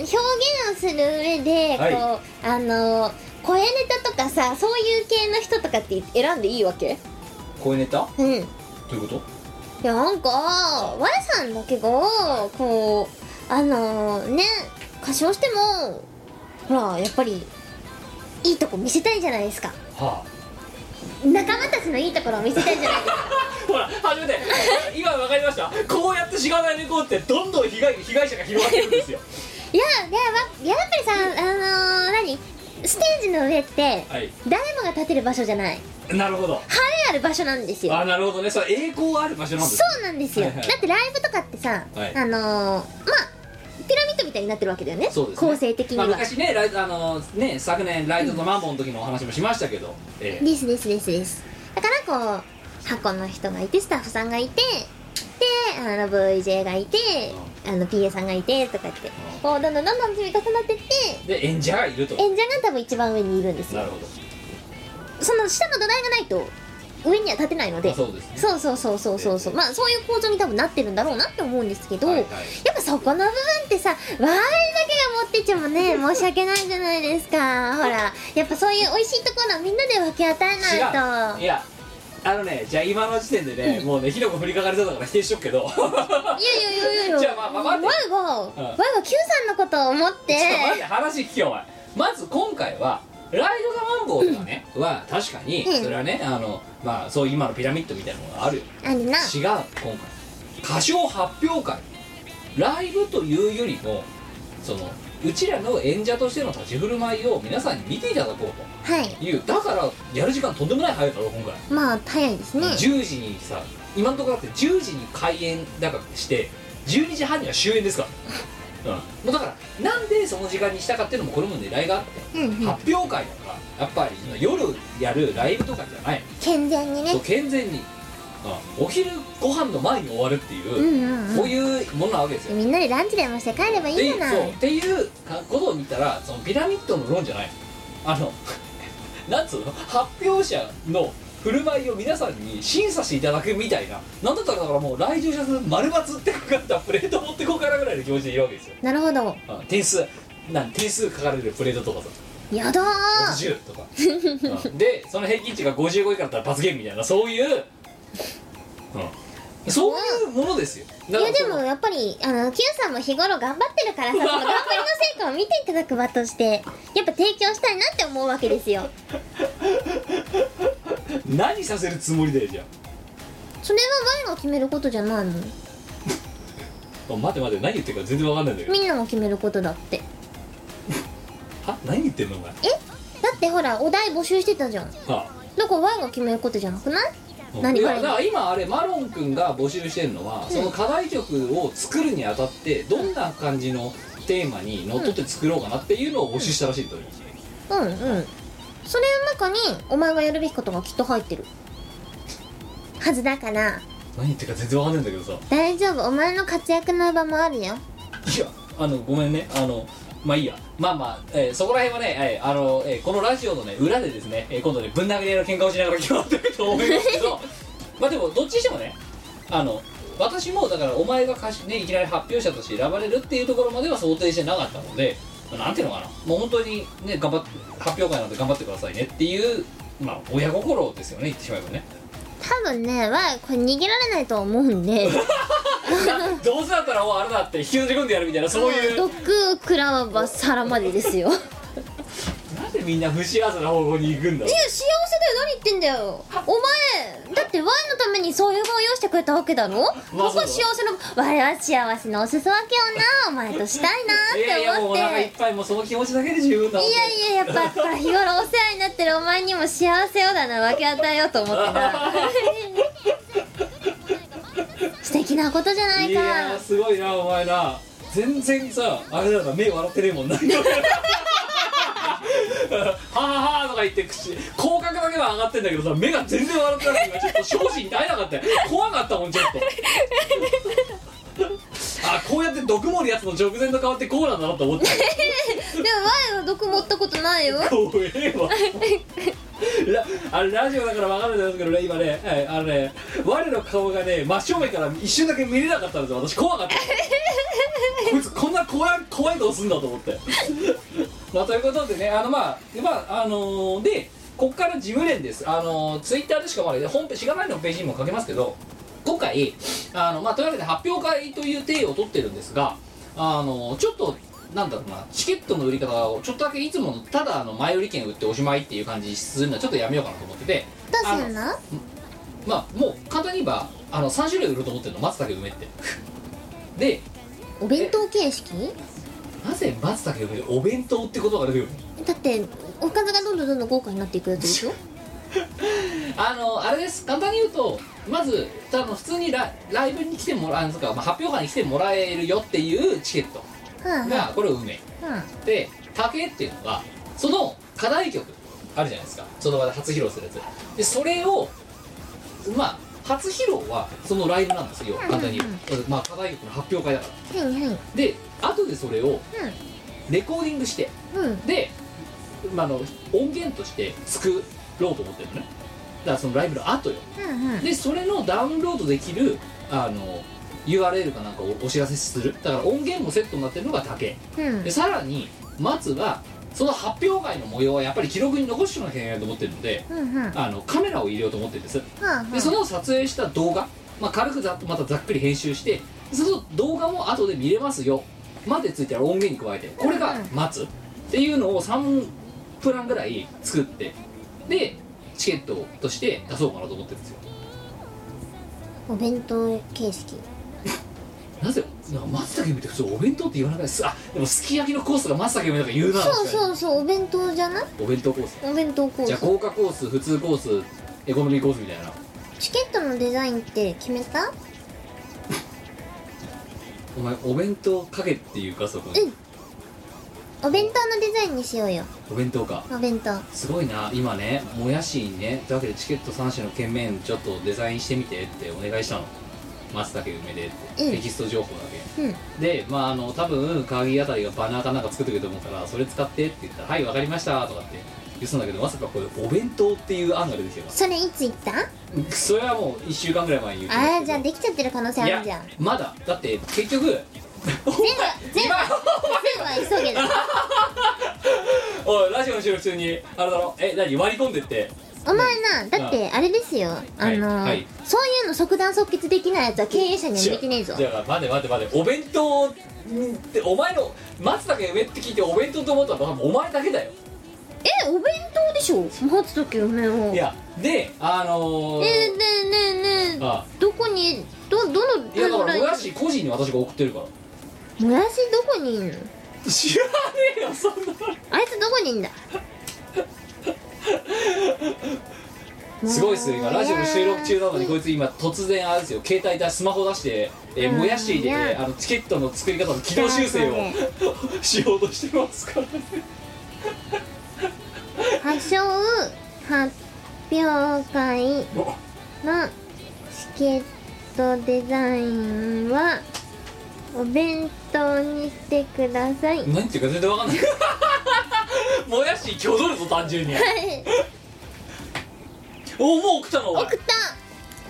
表現をする上で、はい。こうあの声ネタとかさそういう系の人とかって選んでいいわけ？声ネタ？どうん。ういうこと？いやなんか Y さんだけがこうあのね歌唱してもほらやっぱりいいとこ見せたいじゃないですか。は仲間たちのいいところを見せたいじゃないですか。あほら初めて。今わかりました？こうやってしがないうってどんどん被害被害者が広がってるんですよ。いやいやややっぱりさあのー、何？ステージの上ってはい。誰もが立てる場所じゃない。なるほど。ある場所なんですよ。あなるほどね。それ栄光ある場所なんですそうなんですよ、はいはい。だってライブとかってさ、はい。あのー、まあピラミッドみたいになってるわけだよね。そうですね。構成的には、まあ、昔ねライあのね昨年ライトとマンボウの時のお話もしましたけど、ええ。ですですですです。だからこう箱の人がいてスタッフさんがいてであの VJ がいて、あの PA さんがいてとかって。こうどんどんどんどん積み重なってってで演者がいると。演者が多分一番上にいるんですよ。なるほど。その下の土台がないと上には立てないので。あそうね。そうそうそうそうそうそう。まあそういう構造に多分なってるんだろうなって思うんですけど、はいはい。やっぱそこの部分ってさワイだけが持ってっちゃもね 申し訳ないじゃないですか。ほらやっぱそういう美味しいところはみんなで分け与えないと。いやあのねじゃあ今の時点でね、もうねひどく降りかかりそうだから否定しとくけど。いやいやいやいやいや。じゃあまあまあ待って。ワイが、うん。ワイが Q さんのことを思って。ちょっと待って話聞けよお前。まず今回はライド・ザ・マンボウとかね、は確かにうん。それはねあのまあそう今のピラミッドみたいなものがあるよ。あるな。違う今回。歌唱発表会。ライブというよりもそのうちらの演者としての立ち振る舞いを皆さんに見ていただこうはい。という。だからやる時間とんでもない早いだろ今回。まあ早いですね。10時にさ今のところだって10時に開演だからして12時半には終演ですから、うん、もうだからなんでその時間にしたかっていうのもこれも狙いがあって、うんうん。発表会だからやっぱり夜やるライブとかじゃない。健全にね。そう健全に、うん、お昼ご飯の前に終わるっていう、うんうんうん。こういうものなわけですよ。みんなでランチでもして帰ればいいでじゃな。いそうっていうかことを見たらそのピラミッドの論じゃない。あの なんつうの？発表者の振る舞いを皆さんに審査していただくみたいな。なんだったらだからもう来場者数丸×って書かれたプレート持ってこうからぐらいの気持ちでいるわけですよ。なるほど。あ点数なん点数書かれるプレートとかさ。やだー。60とか、うん。でその平均値が55以下だったら罰ゲームみたいなそういう、うん、そういうものですよ。いやでだからそのもやっぱりあの Q さんも日頃頑張ってるからさ その頑張りの成果を見ていただく場としてやっぱ提供したいなって思うわけですよ。何させるつもりだよじゃそれは Y が決めることじゃないの？あ 待って待って何言ってるか全然わかんないんだけど。みんなも決めることだって。は？何言ってんのお前？だってほらお題募集してたじゃん。はだから Y が決めることじゃなくない？あ何これいやだから今あれマロン君が募集してるのは、その課題曲を作るにあたってどんな感じのテーマにのっとって作ろうかなっていうのを募集したらしいと思います、うんうん。それの中にお前がやるべきことがきっと入ってる。はずだから。何言ってるか全然わかんないんだけどさ。大丈夫。お前の活躍の場もあるよ。いやあのごめんね。あのまあいいや。まあまあ、えーそこら辺はね、えーあのえーこのラジオのね裏でですね、えー今度ねぶん殴り合いの喧嘩をしながら決まってると思いますけど。まあでもどっちにしてもねあの私もだからお前が歌手ねいきなり発表者として選ばれるっていうところまでは想定してなかったのでなんていうのかな。もう本当にね頑張って発表会なんで頑張ってくださいねっていうまあ親心ですよね言ってしまえばね多分ねはこれ逃げられないと思うんで。どうせだったらもうあれだって引きずり込んでやるみたいなそういう。ドッグクラバ皿までですよなんでみんな不幸せな方向に行くんだろう？幸せだよ。何言ってんだよ。お前だってワイのためにそういう場を用意してくれたわけだろ、まあここは幸せのワイは幸せのお裾分けをなお前としたいなっていやいやもうお思って腹いっぱいもうその気持ちだけで十分だいやいややっぱ日頃お世話になってるお前にも幸せをだな分け与えようと思ってな。素敵なことじゃないいかやーすごいなお前な。全然さあれだな目笑ってねえもんな はあはとか言って口口角だけは上がってんだけどさ目が全然笑ってなくてちょっと精進耐えなかったよ。怖かったもんちょっと。ああこうやって毒盛るやつの直前の顔ってこうなんだなと思って でも前は毒持ったことないよ。怖えわ。ラあれラジオだから分かるんですけどね今ね、はい、あのね我の顔がね真正面から一瞬だけ見れなかったんですよ。私怖かった。こいつこんな怖い怖い顔すんだと思って。まあということでねあのまあまああのーでこっから事務連です。あのーツイッターでしかまだ本編しがないのページにも書けますけど今回あのまあというわけで発表会という体を取ってるんですがあのちょっとなんだろうなチケットの売り方をちょっとだけいつものただあの前売り券売っておしまいっていう感じにするのはちょっとやめようかなと思っててどうするの？まあもう簡単に言えばあの3種類売ると思ってるの松茸梅って。でお弁当形式？なぜ松茸梅でお弁当ってことが出るの？だっておかずがどんどんどんどん豪華になっていくやつでしょ？あのあれです。簡単に言うとまずあの普通にラライブに来てもらうとか、まあ、発表会に来てもらえるよっていうチケットはがこれ梅あはで竹っていうのがその課題曲あるじゃないですか。その場で初披露するやつ。でそれをまあ初披露はそのライブなんですよ。簡単にまあ課題曲の発表会だから。あはいはいで後でそれをレコーディングして。うんうん。で、まあ、あの音源として作ろうと思ってるのねだからそのライブの後よ。うんうん。でそれのダウンロードできるあの URL かなんかをお知らせする。だから音源もセットになってるのが竹。うん。でさらに松はその発表会の模様はやっぱり記録に残しておかなきゃいけないと思ってるのでうんうん。はあのカメラを入れようと思ってるんです。あはでその撮影した動画、まあ、軽くざっとまたざっくり編集してその動画も後で見れますよ。までついてる音源に加えてこれが松っていうのを3プランぐらい作ってでチケットとして出そうかなと思ってるんですよ。お弁当形式。なぜなんか松茸梅って普通お弁当って言わなくない？ですあでもすき焼きのコースが松茸梅とか言うなそううそうそうお弁当じゃない？お弁当コース。お弁当コース。じゃあ豪華コース普通コースエコノミーコースみたいな。チケットのデザインって決めた？お前お弁当かけっていうかそこにうんお弁当のデザインにしようよ。お弁当か。お弁当。すごいな。今ねもやしにねというわけでチケット3種の券面ちょっとデザインしてみてってお願いしたの。松茸梅でって、うん。テキスト情報だけ。うん。でまああの多分鍵あたりがバナーかなんか作ってくれると思うからそれ使ってって言ったら「はいわかりました」とかって言ってたんだけどまさかこれお弁当っていう案が出てきてまそれいつ言った？すそれはもう1週間ぐらい前に言ってああじゃあできちゃってる可能性あいやるじゃん。まだ。だって結局全部全部今全部は急げだおいラジオの収録中にあれだろ？え何？割り込んでって。お前なだってあれですよ。あの、はい。はいそういうの即断即決できないやつは経営者には向いてねえぞ。じゃあ待て待て待て。お弁当ってお前の松茸梅って聞いてお弁当と思ったのは多分お前だけだよ。えお弁当でしょ？松茸梅を。いやであのー、えー、ねえねえねえ。あどこにどどのいやだからもやもし個人に私が送ってるからやしどこにいんの？知らねえよそんなあいつどこにいんだ？すごいっすよ今ラジオの収録中なのにこいつ今突然あれですよ携帯出しスマホ出して、えーうんもやしで、いや。あのチケットの作り方の軌道修正をしようとしてますからね。発祥発表会のチケットデザインはお弁当にしてください。何っていうか全然わかんない。もやし挙取るぞ単純に。おもう送ったのお前。送った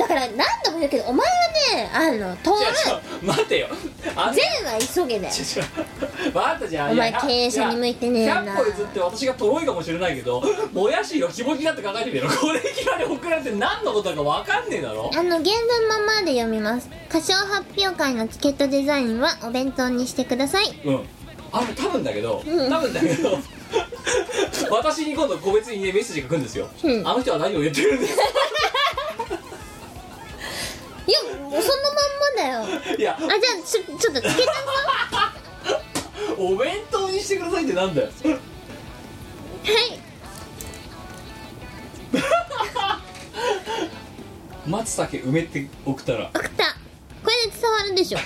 だから何度も言うけどお前はねあの通る違う違う待てよ。あん全は急げだよ。違う違う分かったじゃんお前経営者に向いてねえな。100歩譲って私がとろいかもしれないけどもやしの気持ちになって考えてみろ。これいきなり送られて何のことだか分かんねえだろ。あの原文ままで読みます。歌唱発表会のチケットデザインはお弁当にしてください。うん。あの多分だけどうん。多分だけど私に今度個別にねメッセージが来るんですよ、うん。あの人は何を言ってるんですか？いやもうそのまんまだよ。いや。あじゃあちょちょっとつけた？お弁当にしてくださいってなんだよ。はい。松茸梅って送ったら。送った。これで伝わるでしょ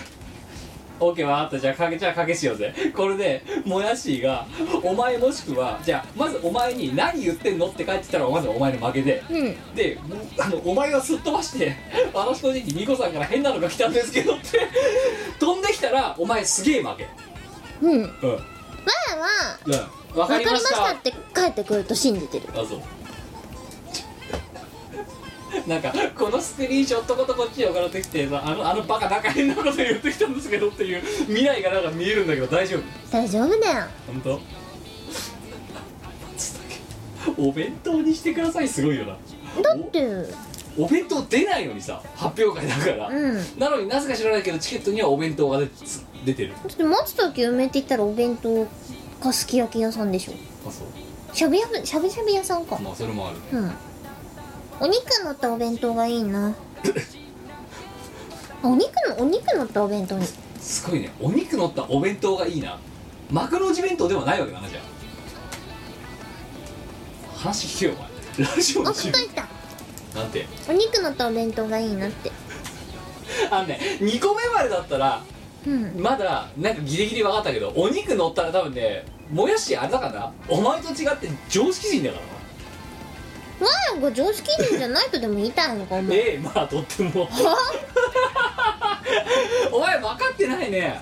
オッケーわかったじゃあかけじゃあかけしようぜ。これでもやしがお前もしくはじゃあまずお前に何言ってんのって帰ってきたらまずお前の負けでうん。であのお前がすっ飛ばして「私個人にミコさんから変なのが来たんですけど」って。飛んできたらお前すげえ負け。うん。うん。前はうん。わ分かりまかりまししたたって帰ってくると信じてる。あそうなんかこのスクリーンショットごとこっちに送られてきてさあのあのバカなんか変なこと言ってきたんですけどっていう未来がなんか見えるんだけど大丈夫？大丈夫だよ。本当？お弁当にしてくださいすごいよな。だって。おお弁当出ないのにさ発表会だから、うん。だなのになぜか知らないけどチケットにはお弁当が出つ出てるって松茸梅って言ったらお弁当かすき焼き屋さんでしょ。あそう。しゃぶやぶしゃぶしゃぶ屋さんか。まあそれもある。うんお肉乗ったお弁当がいいな。あ お肉のお肉乗ったお弁当に。すごいね。お肉乗ったお弁当がいいな。幕の内弁当ではないわけだなじゃあ。話聞けよお前。ラジオあの中聞こえた。なんて？お肉乗ったお弁当がいいなって。あのね2個目までだったらうん。まだなんかギリギリ分かったけどお肉乗ったら多分ねもやしあれだからな。お前と違って常識人だからな前が常識人じゃないとでも言いたいのかお前。ええまあとっても。お前分かってないね。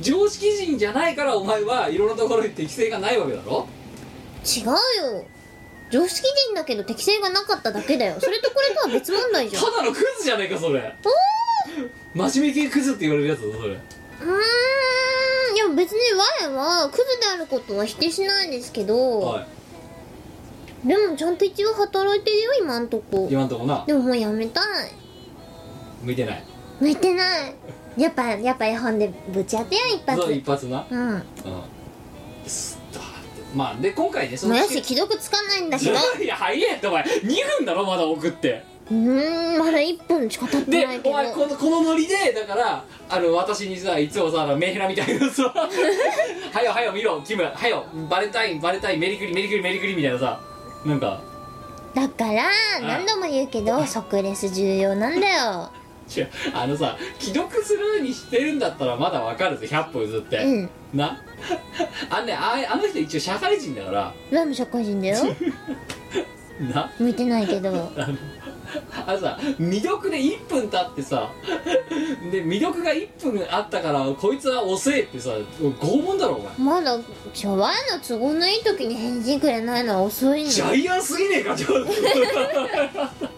常識人じゃないからお前はいろんなところに適性がないわけだろ？違うよ。常識人だけど適性がなかっただけだよ。それとこれとは別問題じゃん。ただのクズじゃないかそれ。真面目系クズって言われるやつだぞそれ。うーん。いや別に我はクズであることは否定しないですけど、はいでもちゃんと一応働いてるよ今んとこ。今んとこな。でももうやめたい。向いてない。向いてない。やっぱやっぱ絵本でぶち当てよ一発。そう一発な。うん。うん。すだってまあで今回ねそのもやし既読つかないんだけど いや早えってお前。2分だろまだ送って。うーんまだ1分しか経ってでないけど。お前このこのノリでだからあの私にさいつもさメンヘラみたいなさ「はよはよ見ろキムはよバレンタインバレンタインメリクリメリクリメリクリ」みたいなさなんかだから何度も言うけど即レス重要なんだよ。違うあのさ既読スルーにしてるんだったらまだわかるぜ100歩譲って、うん。な？あのねああの人一応社会人だから。ラム社会人だよ。な？向いてないけど。あ のあのさ未読で1分経ってさ で未読が1分あったからこいつは遅えってさ拷問だろお前。まだちょワイの都合のいい時に返事くれないのは遅いんだよジャイアンすぎねえかちょっと。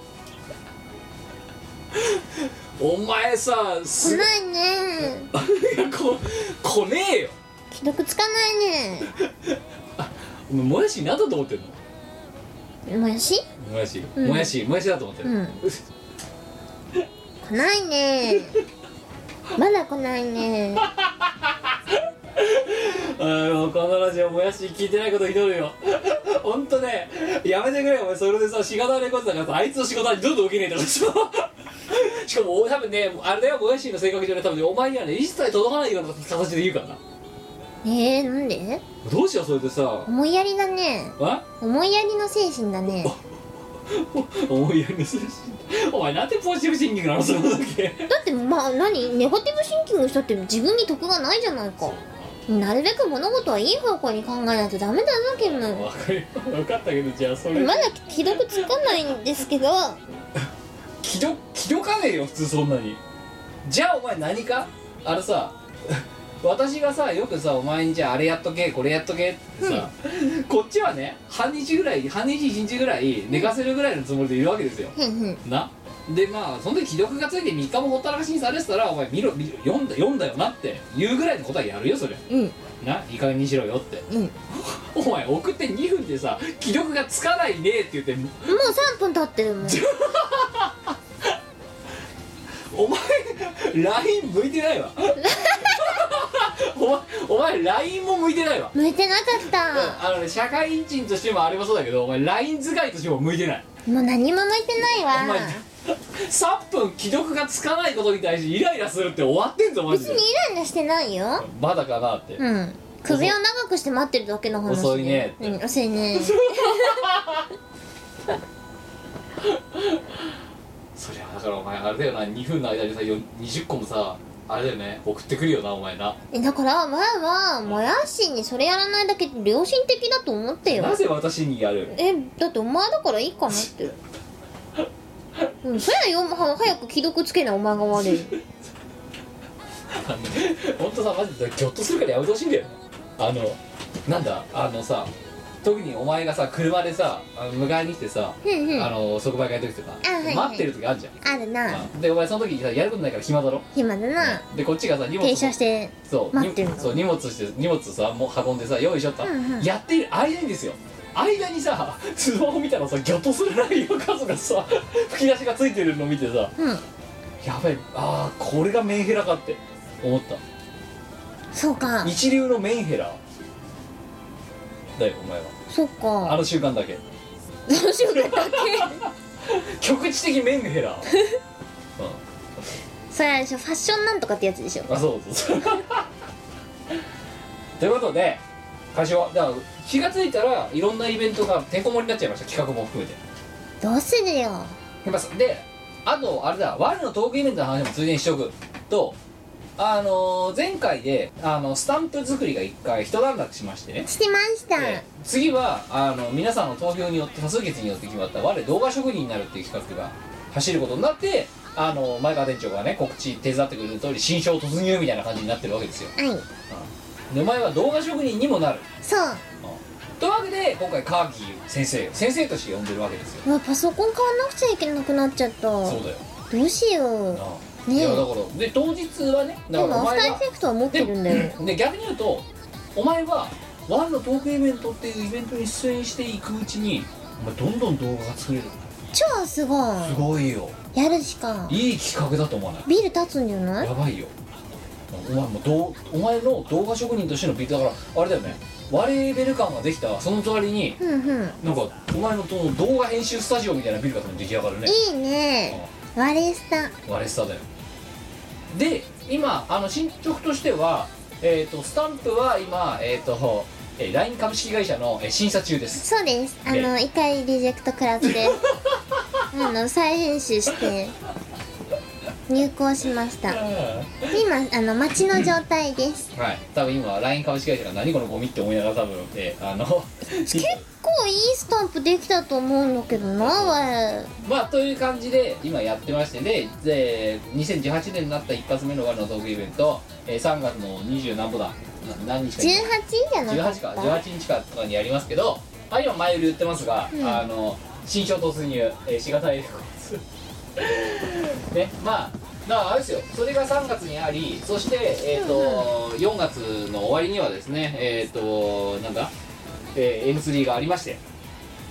お前さす来ない。ねいや こ来ねえよ。既読つかないね。お前もやし何だと思ってんの？もやし？もやし、うん。もやしもやしだと思ってる、うん。来ないね。まだ来ないね。あのこのラジオもやし聞いてないこと祈るよ。ほんとねやめてくれよ。お前それでさしがたレコードだからさあいつの仕事にどんどん受けねえとかさしかも多分ねあれだよ。もやしの性格上ね多分ねお前にはね一切届かないような形で言うからなえー、なんで？どうしようそれでさ。思いやりだね。あ思いやりの精神だね。思いやりの精神。お前なんでポジティブシンキングなのその時だってまあ何？ネガティブシンキングしたって自分に得がないじゃないか。なるべく物事はいい方向に考えないとダメだなキムわかる分かったけどじゃあそれまだ既読つかないんですけど。気ど気どかねえよ普通そんなに。じゃあお前何か？あれさ私がさよくさお前にじゃああれやっとけこれやっとけってさ、こっちはね半日ぐらい半日一日ぐらい寝かせるぐらいのつもりでいるわけですよ。な。でまあその時既読がついて3日もほったらかしにされてたらお前見ろ見ろ読んだ読んだよなっていうぐらいのことはやるよそれ。うん。な。いい加減にしろよって。うん。も お前送って2分でさ既読がつかないねって言って。う3分経ってるもん お前 LINE 向いてないわ。お前お前 LINE も向いてないわ。向いてなかった。あのね社会人としてもあれもそうだけどお前 LINE 使いとしても向いてない。もう何も向いてないわ。お前3分既読がつかないことに対してイライラするって終わってんぞマジで。別にイライラしてないよ。まだかなって、うん。首を長くして待ってるだけの話で遅いねって。うん遅いねそりゃだからお前あれだよな2分の間にさよ20個もさあれだよね送ってくるよなお前な。えだから前はもやしにそれやらないだけで良心的だと思ってよ。なぜ私にやる？えだってお前だからいいかなって。うんそりゃよは早く既読つけないお前が悪い。本当さマジでギョッとするからやめてほしいんだよ。あのなんだあのさ特にお前がさ車でさあの迎えに来てさ、あの即売会の時とか、あはいはい。待ってる時あるじゃん。あるな。うんでお前その時さやることないから暇だろ？暇だな。でこっちがさ荷物停車してそう待ってるの。にそう荷物して荷物さもう運んでさ用意しちゃった、うんうん。やっている間にですよ。間にさ スマホ見たらさギョッとする内容数がさ 吹き出しがついてるの見てさうん。やべえああこれがメンヘラかって思った。そうか。一流のメンヘラだよお前はそっか。あの習慣だけ。どうしようかだけ。局地的メンヘラ、うそれあれでしょ？ファッションなんとかってやつでしょ？ん、あそうそうそう。ということで柏だから気がついたらいろんなイベントがてんこ盛りになっちゃいました。企画も含めて。どうするよ。やっぱであとあれだ。我のトークイベントの話もついでにしとくとあのー前回であのスタンプ作りが一回一段落しましてね。してました。で次はあの皆さんの投票によって多数決によって決まった我動画職人になるっていう企画が走ることになってあの前川店長がね告知手伝ってくれる通り新章突入みたいな感じになってるわけですよ。はい。でお前は動画職人にもなる。そう。というわけで今回カーキー先生先生として呼んでるわけですよ。うわパソコン買わなくちゃいけなくなっちゃった。そうだよ。どうしよう。なあね。えいやだからで当日はねだでからおもアフターエフェクトは持ってるんだよ。で逆に言うとお前はワンのトークイベントっていうイベントに出演していくうちにお前どんどん動画が作れる。超すごすごいよ。いやるしか。いい企画だと思わない？ビル立つんじゃない？やばいよ。お前もどうお前の動画職人としてのビートだからあれだよね。割れベル感ができたその隣にふんふん。なんかお前のその動画編集スタジオみたいなビルが多分出来上がるね。いいね。割れスタ。割れスタだよで今あの進捗としてはえっ、とスタンプは今えっ、とえー LINE 株式会社の、えー審査中です。そうです。あの一回リジェクト食らってあの再編集して入稿しました。今あの待ちの状態です。はい。多分今 LINE 株式会社が何このゴミって思いながら多分、えーあの 結構いいスタンプできたと思うんだけどなわれ まあという感じで今やってましてでで2018年になった一発目の我のトークイベント、えー3月の20何歩だ。な何日か。18じゃなかっ18たか。18日かとかにやりますけどあ今前売り売ってますが、うん。あの新章突入、えー、しがたいねまあだからあれですよ。それが3月にありそしてえっ、と、4月の終わりにはですねえっ、となんだ、えー M3 がありまして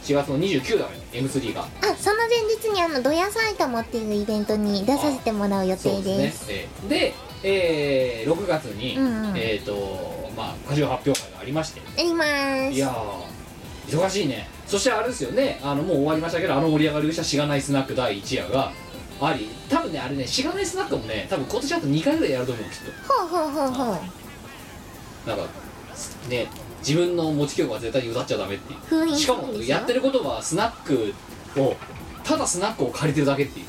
4月の29だね M3 が。あその前日にあの「ドヤ埼玉」っていうイベントに出させてもらう予定です。ね、えーで、えー6月に、うんうん。えっ、とまあ歌唱発表会がありまして。やりまいーやー忙しいねそしてあれですよね。あのもう終わりましたけどあの盛り上がりをしたしがないスナック第1夜があり多分ねあれねしがないスナックもね多分今年あと2回ぐらいやると思うきっすほうほうほうほう。となんかね自分の持ち曲は絶対に歌っちゃダメっていう。しかもやってることはスナックをただスナックを借りてるだけっていう。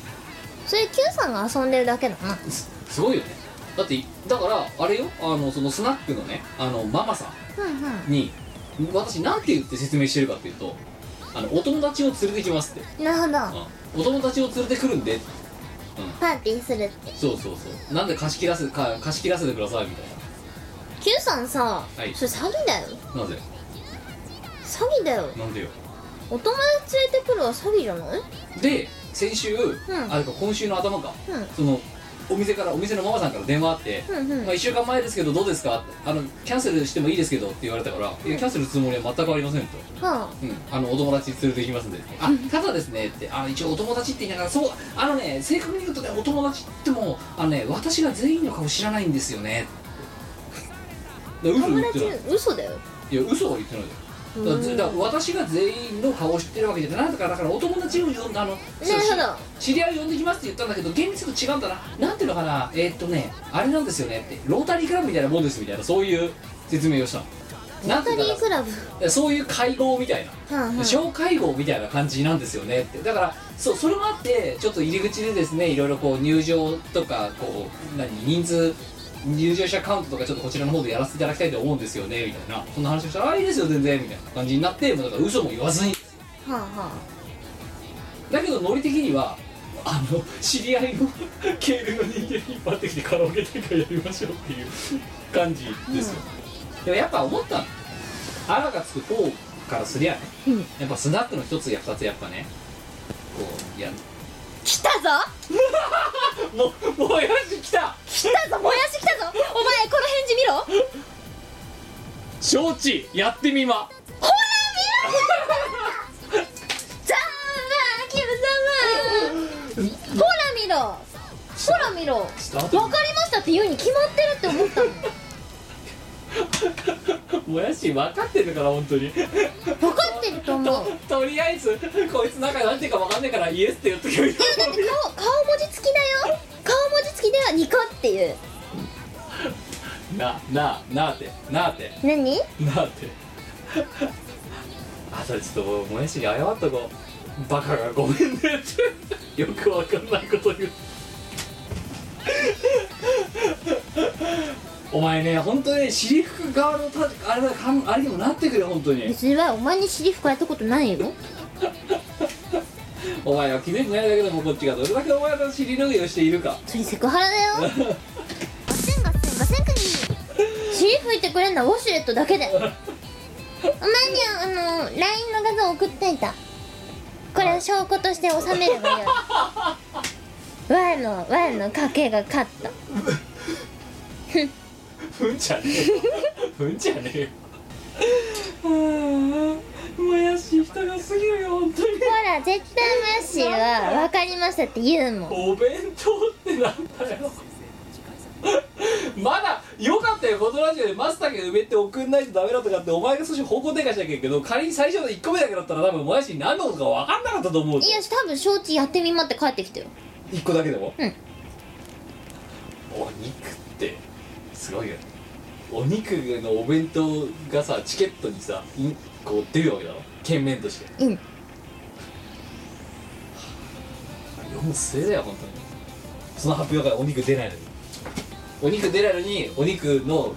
それ Q さんが遊んでるだけだな。すすごいよね。だってだからあれよ。あのそのスナックのねあのママさん。に私なんて言って説明してるかっていうとあのお友達を連れてきますって。なるほど。うん。お友達を連れてくるんで。パーティーするって。そうそうそう。なんで貸し切らせか貸し切らせてくださいみたい Q さんさ、はい。それ詐欺だよ。ななぜ？詐欺だよ。なんでよ？お友達連れてくるは詐欺じゃない？で先週、ん。あれか今週の頭か。うん。そのお店からお店のママさんから電話あってうんうん。まあ、1週間前ですけどどうですか？あのキャンセルしてもいいですけどって言われたから「いやキャンセルするつもりは全くありません」と。はうん、あのお友達連れてきますんで。あただですねって。あ一応お友達って言いながらそうあのね正確に言うとねお友達ってもあのね私が全員の顔知らないんですよね。嘘友達言ってない。嘘だよ。いや嘘は言ってないだよだから私が全員の顔を知ってるわけじゃない。だからだからお友達を呼んだあの知り合いを呼んできますって言ったんだけど厳密に違うんだな。なんていうのかな。えーっとねあれなんですよね。ってロータリークラブみたいなもんですみたいな。そういう説明をしたの。ロータリークラブ。そういう会合みたいな。はあはあ。小会合みたいな感じなんですよね。って。だからそうそれもあってちょっと入り口でですねいろいろこう入場とかこう何人数入場者カウントとかちょっとこちらの方でやらせていただきたいと思うんですよねみたいな。そんな話をしたら「あいいですよ全然」みたいな感じになってもうだから嘘も言わずに。はあはだけどノリ的にはあの知り合いのケールの人間引っ張ってきてカラオケ大会やりましょうっていう感じですよ、でもやっぱ思ったの「あ」がつく方からすりゃね。うん。やっぱスナックの一つや二つやっぱねこうや 来たぞ。もうもうよし来た。来たぞもやし来たぞ。お前この返事見ろ。承知やってみま。ざーまキム様ほら見ろ。ほら見ろ。わかりましたって言うに決まってるって思ったのもやし分かってるから本当に。分かってると思う。ととりあえずこいつなんかなんていうか分かんないからイエスって言っとけばいいだって顔顔文字付きだよ。顔文字付きではニコっていう。なななあってなあって。何？なあって。あそれちょっともやしに謝っとこう。バカがごめんねって。よくわかんないこと言うお前ね本当ね尻拭く側のたあれだかんあれにもなってくれ本当に。別にはお前に尻拭かれたことないよ。お前は気づいてないだけでもこっちがどれだけお前の尻拭いをしているか。それセクハラだよ。ガセンガセンガセンクニ尻拭いてくれんのはウォシュレットだけだよお前にはあの LINE の画像送っといた。これを証拠として収めればよ。い我の我の家計が勝ったふんじゃねえよ。ふんじゃねえよ。もやし人がすぎるよ本当に。ほら絶対マッシーは分かりましたって言うもん。お弁当ってなんだよ。まだよかったよこのラジオで。松茸埋めて送んないとダメだとかってお前が少し方向転換しなきゃいけないけど仮に最初の1個目だけだったら多分もやしに何のことか分かんなかったと思う。ぞいや多分承知やってみまって帰ってきてよ。1個だけでも？うん。お肉ってすごいよね。お肉のお弁当がさチケットにさいこう出るわけだろ？券面として。うん。読む末だよ本当に。その発表からお肉出ないのに。お肉出ないのにお肉の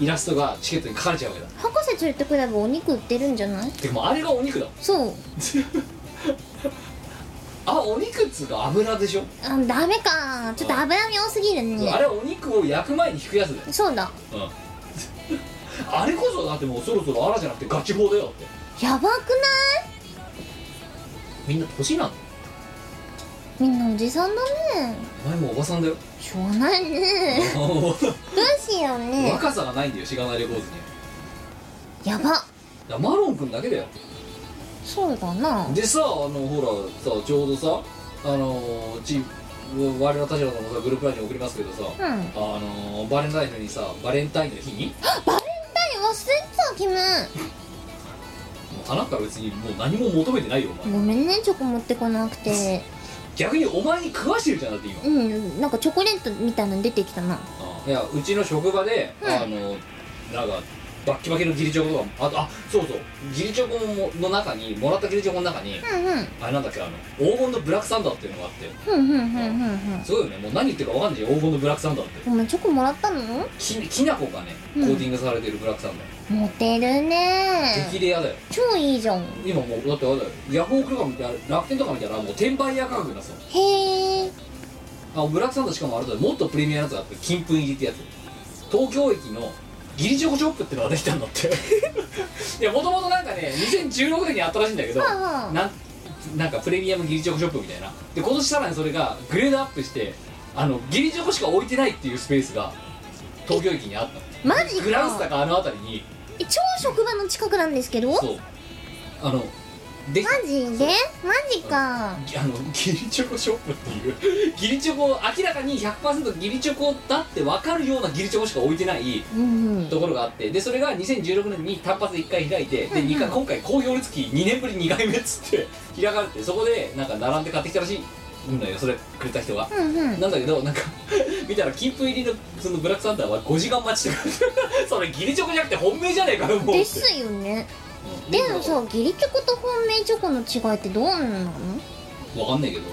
イラストがチケットに書かれちゃうわけだ。博士連れてくればお肉売ってるんじゃない？てかもうあれがお肉だそう あお肉っつうか油でしょ、あダメか。ちょっと脂身多すぎるね。あれはお肉を焼く前に引くやつだよ。そうだ。うん。あれこそだってもうそろそろあらじゃなくてガチ法だよって。やばくない？みんな年なんだよみんなおじさんだね。お前もおばさんだよ。しょうがないね。どうしようね。若さがないんだよしがないレコーズに。やば。だマロン君だけだよそうだな。でさあのほらさちょうどさあのチ我々たちのさグループラインに送りますけどさ、うん。あのバレンタインの日にさバレンタインの日に？何忘れてたキム。もう花から別にもう何も求めてないよお前。ごめんねチョコ持ってこなくて。逆にお前に食わしてるじゃんだって今。うんなんかチョコレートみたいなの出てきたな。いやうちの職場で、うん。あのなんかバッキバキのギリチョコとかあとあそうそう。ギリチョコもの中にもらったギリチョコの中にうんうん。あれなんだっけあの黄金のブラックサンダーっていうのがあって。ふんふんふんふんふん。すごいよね。もう何言ってるか分かんない黄金のブラックサンダーって。お前チョコもらったの？ききな粉がね。コうん。ーティングされてるブラックサンダモテるー、ね。激レアだよ。超いいじゃん。今もうだってあれだよヤフオクとか見たら楽天とか見たらもう転売ヤ価格になってたへえ。あブラックサンダーしかもあれだよ。もっとプレミアなやつがあって金粉入りってやつ。東京駅のギリチョコショップってのができたんだって。いやもともとなんかね2016年にあったらしいんだけどはあはあなんなんかプレミアムギリチョコショップみたいな。で今年さらにそれがグレードアップしてあのギリチョコしか置いてないっていうスペースが東京駅にあったマジグランスタかかあの辺りに。え超職場の近くなんですけど？マそう。あのでジで？マジか。あのギリチョコショップっていうギリチョコ明らかに100%ギリチョコだって分かるようなギリチョコしか置いてないところがあってでそれが2016年に単発で1回開いてでうんうん。二回今回好評につき2年ぶり2回目っつって開かれてそこでなんか並んで買ってきたらしいうんだよそれくれた人が。うんうん。なんだけどなんか 見たら金粉入りのそのブラックサンダーは5時間待ちって書いてある。それギリチョコじゃなくて本命じゃねえかよもうですよね。うんでもさギリチョコと本命チョコの違いってどうなの？わかんないけど。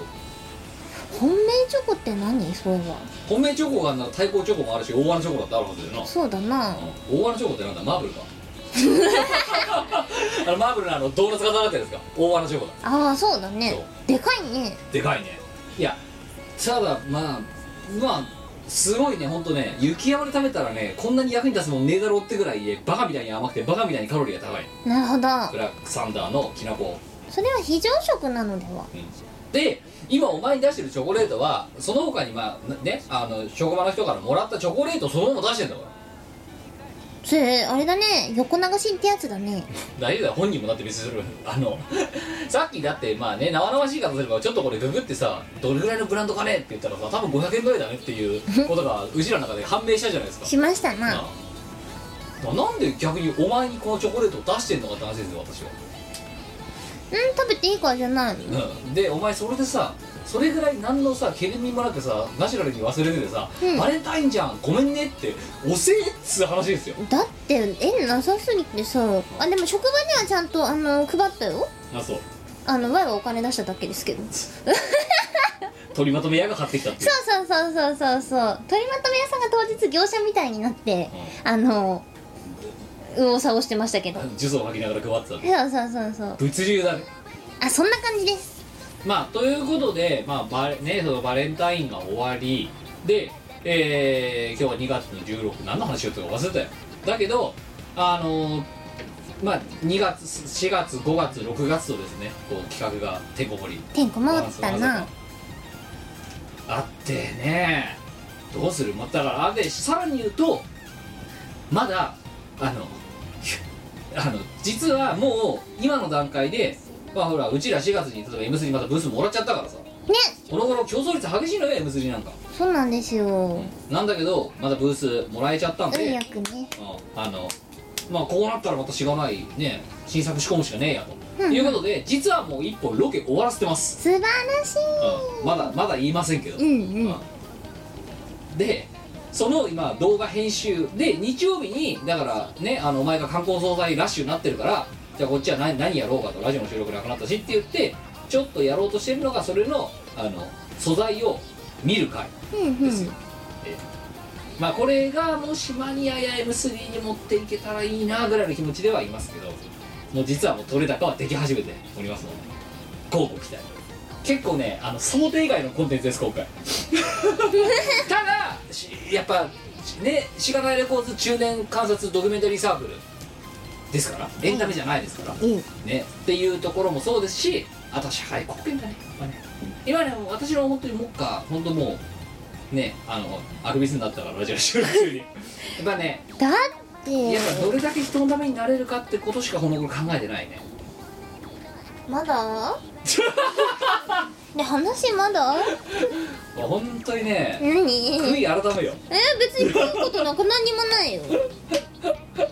本命チョコって何？そういえば本命チョコがあんなら対抗チョコもあるし大穴チョコだってあるはずだよな。そうだな。うん。大穴チョコってなんだ？マーブルか。あのマーブルのあのドーナツ型になってるんですか。大穴チョコだ。ああそうだね。でかいね。でかいね。いやただまあまあすごいねほんとね。雪山で食べたらねこんなに役に立つもんねえだろうってぐらいバカみたいに甘くてバカみたいにカロリーが高い。なるほど。ブラックサンダーのきなこそれは非常食なのでは？で今お前に出してるチョコレートはその他にまあねあの職場の人からもらったチョコレートそのまま出してんだからそれあれだね。横流しってやつだね。大丈夫だよ。本人もだって別にする あの さっきだってまあね生々しい方すればちょっとこれググってさどれぐらいのブランドかねって言ったらさ多分500円ぐらいだねっていう ことがうちらの中で判明したじゃないですか。しましたななあ。なんで逆にお前にこのチョコレートを出してんのかって話ですよ私は。うん食べていいからじゃないの？うん、でお前それでさそれぐらい何のさけれみもなくさナチュラルに忘れててさ、うん。バレンタインじゃんごめんねって遅えっつう話ですよ。だって縁なさすぎてさあでも職場にはちゃんとあの配ったよ。あそう。あの前はお金出しただけですけど。取りまとめ屋が買ってきたっていう。そうそうそうそうそうそう。取りまとめ屋さんが当日業者みたいになってあの右往左往してましたけど。うん、ジュースを吐きながら配ってたそうそうそうそう。物流だね。あそんな感じですまあということで、まあバレね、そのバレンタインが終わりで、えー今日は2月の16何の話しようとか忘れたよ。だけどあのーまあ2月4月5月6月とですねこう企画がてんこ盛り。てんこ盛ったな。あってねどうする？まだからあでさらに言うとまだあの あの実はもう今の段階でまあほらうちら4月に例えば M3 またブースもらっちゃったからさ。ね。この頃競争率激しいのよ M3 なんか。そうなんですよ。なんだけどまだブースもらえちゃったん運で、よくね。うん。あのまあこうなったらまたしがないね新作仕込むしかねえやと、うんいうことで実はもう一本ロケ終わらせてます、素晴らしうん。まだまだ言いませんけど、いうん。うん。でその今動画編集。で日曜日にだからねあのお前が観光総裁ラッシュになってるからじゃあこっちは何何やろうかとラジオの収録なくなったしって言ってちょっとやろうとしてるのがそれのあの素材を見る回ですよ、ええ。まあこれがもしマニアや M3 に持っていけたらいいなぐらいの気持ちではいますけどもう実はもう取れ高はでき始めておりますので乞うご期待。結構ねあの想定外のコンテンツです今回。ただしやっぱねしがないレコーズ中年観察ドキュメンタリーサークルですからエンタメじゃないですから、うん。ね、っていうところもそうですしあとは社会貢献だねやっぱね。今ね私の本当に目下本当もうねあのアルビスになったからラジオ収録中に。やっぱねだってやっぱどれだけ人のためになれるかってことしかこの頃考えてないね。まだ？で話まだ？本当にね何？悔い改めよ。え別に食うことなんか何にもないよ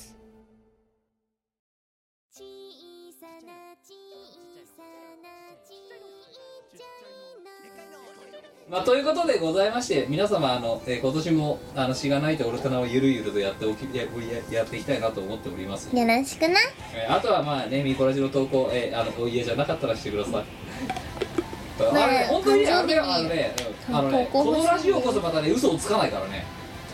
まあ、ということでございまして皆様あの、えー今年もあのしがないとオルタナをゆるゆるとやっておきやややっていきたいなと思っております、よろしくな。えーあとはまあねミコラジの投稿、えーあのお家じゃなかったらしてください。あれね本当にねあれだよ誕生日にあのねうんあのねこのラジオこそまたね嘘をつかないからね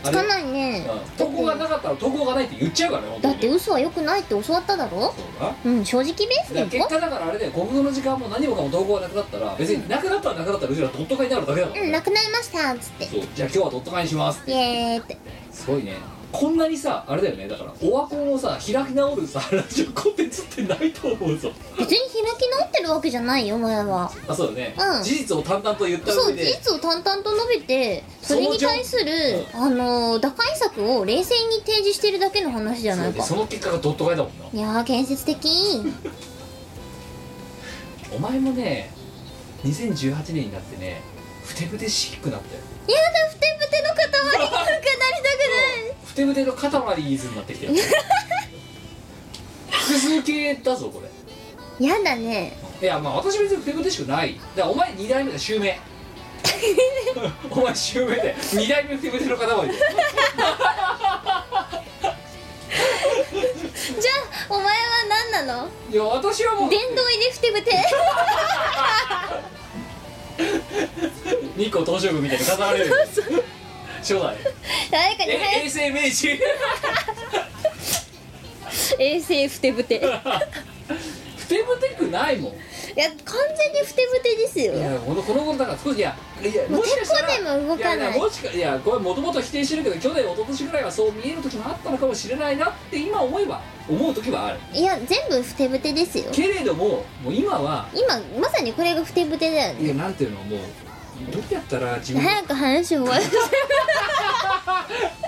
つかないね。うん。投稿がなかったら投稿がないって言っちゃうからねだって嘘は良くないって教わっただろ？そうだ。うん正直ベースだから結果だからあれで国語の時間も何もかも投稿がなくなったら別になくなったらなくなったらうちらドット会になるだけだから、うんなくなりましたっつって。そうじゃあ今日はドット会にします。イエーって。すごいねこんなにさあれだよね。だからオワコンをさ開き直るさラジオコンテンツってないと思うぞ。別に開き直ってるわけじゃないよお前は。あそうだね、うん。事実を淡々と言ったそう事実を淡々と述べてそれに対するあの打開策を冷静に提示してるだけの話じゃないか。その結果がドット会だもんな。いやー建設的。お前もね2018年になってねふてぶてしくなったよやだふてぶての塊になりたくふてぶての塊ーズになってきたよ。複数形だぞこれ。ないやだね。いやまあ私別にふてぶてしくない。だからお前2代目だ襲名。お前襲名で2代目ふてぶての塊 じゃあお前は何なの？いや私はもう。殿堂入りふてぶて 日光東照宮みたいに飾られる初代誰かにえ早衛星明治衛星ふてぶて。ふてぶてくないもん完全にふてぶてですよ。いやこのこの頃だから少しいやいやもしかしたらも動かない。ややもしかいやこれもともと否定してるけど去年一昨年ぐらいはそう見える時もあったのかもしれないなって今思えば思う時はある。いや全部ふてぶてですよ。けれどももう今は今まさにこれがふてぶてだよね。いやなんていうのもうどうやったら自分早く話終わらせ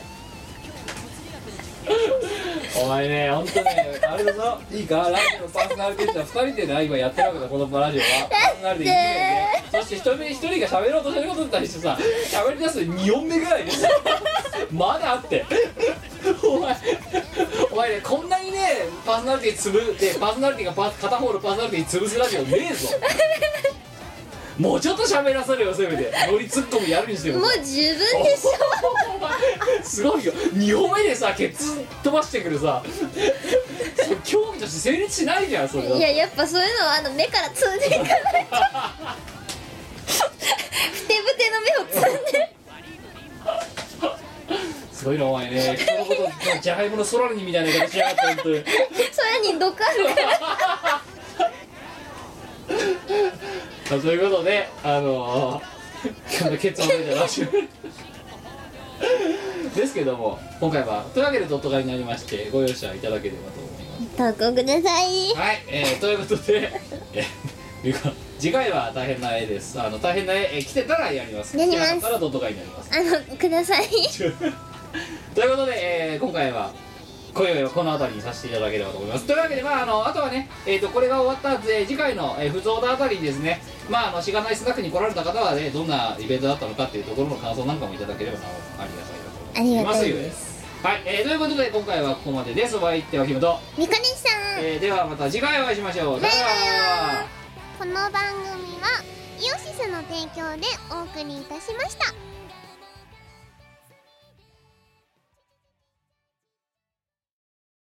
お前ね本当ねあれだぞ。いいか？ラジオのパーソナリティって2人でな今やってるわけだこのラジオは。パーソナリティ1名で？そして一人目一人が喋ろうとしてることに対してさ喋り出す2音目ぐらいですよ。まだあって。お前お前ねこんなにねパーソナリティつぶでパーソナリティがパ片方のパーソナリティ潰すラジオねえぞもうちょっと喋らせるよせめて。ノリツッコミやるにしても。もう十分でしお前すごいよ。2歩目でさケツ飛ばしてくるさ。それ競技として成立しないじゃんそれょいややっぱそういうのはあの目から積んでいかないと。ふてぶての目を積んで。すごいなお前ね。人のことじゃがいもの空にみたいな言い方しやがって本当に。空に毒あるからまあということであの今日のケツを出てらしいですけども今回はというわけでドット会になりましてご容赦いただければと思います投稿くださいはい、えー、ということで、えー次回は大変な絵です。あの大変な絵、えー来てたらやります。やります来たらドット会になります。あのください ということで、えー今回は今宵はこの辺りにさせていただければと思います。というわけで、まあ、あのあとはね、えー、とこれが終わった、えー次回の、えー、不増田あたりにですね、まあ、あのしがないスナックに来られた方はね、どんなイベントだったのかっていうところの感想なんかもいただければなおありがたいなと思います。ありがたいですはい、えーということで今回はここまでです。お相手はキムと、みかりさんえーではまた次回お会いしましょう。さよならこの番組はイオシスの提供でお送りいたしました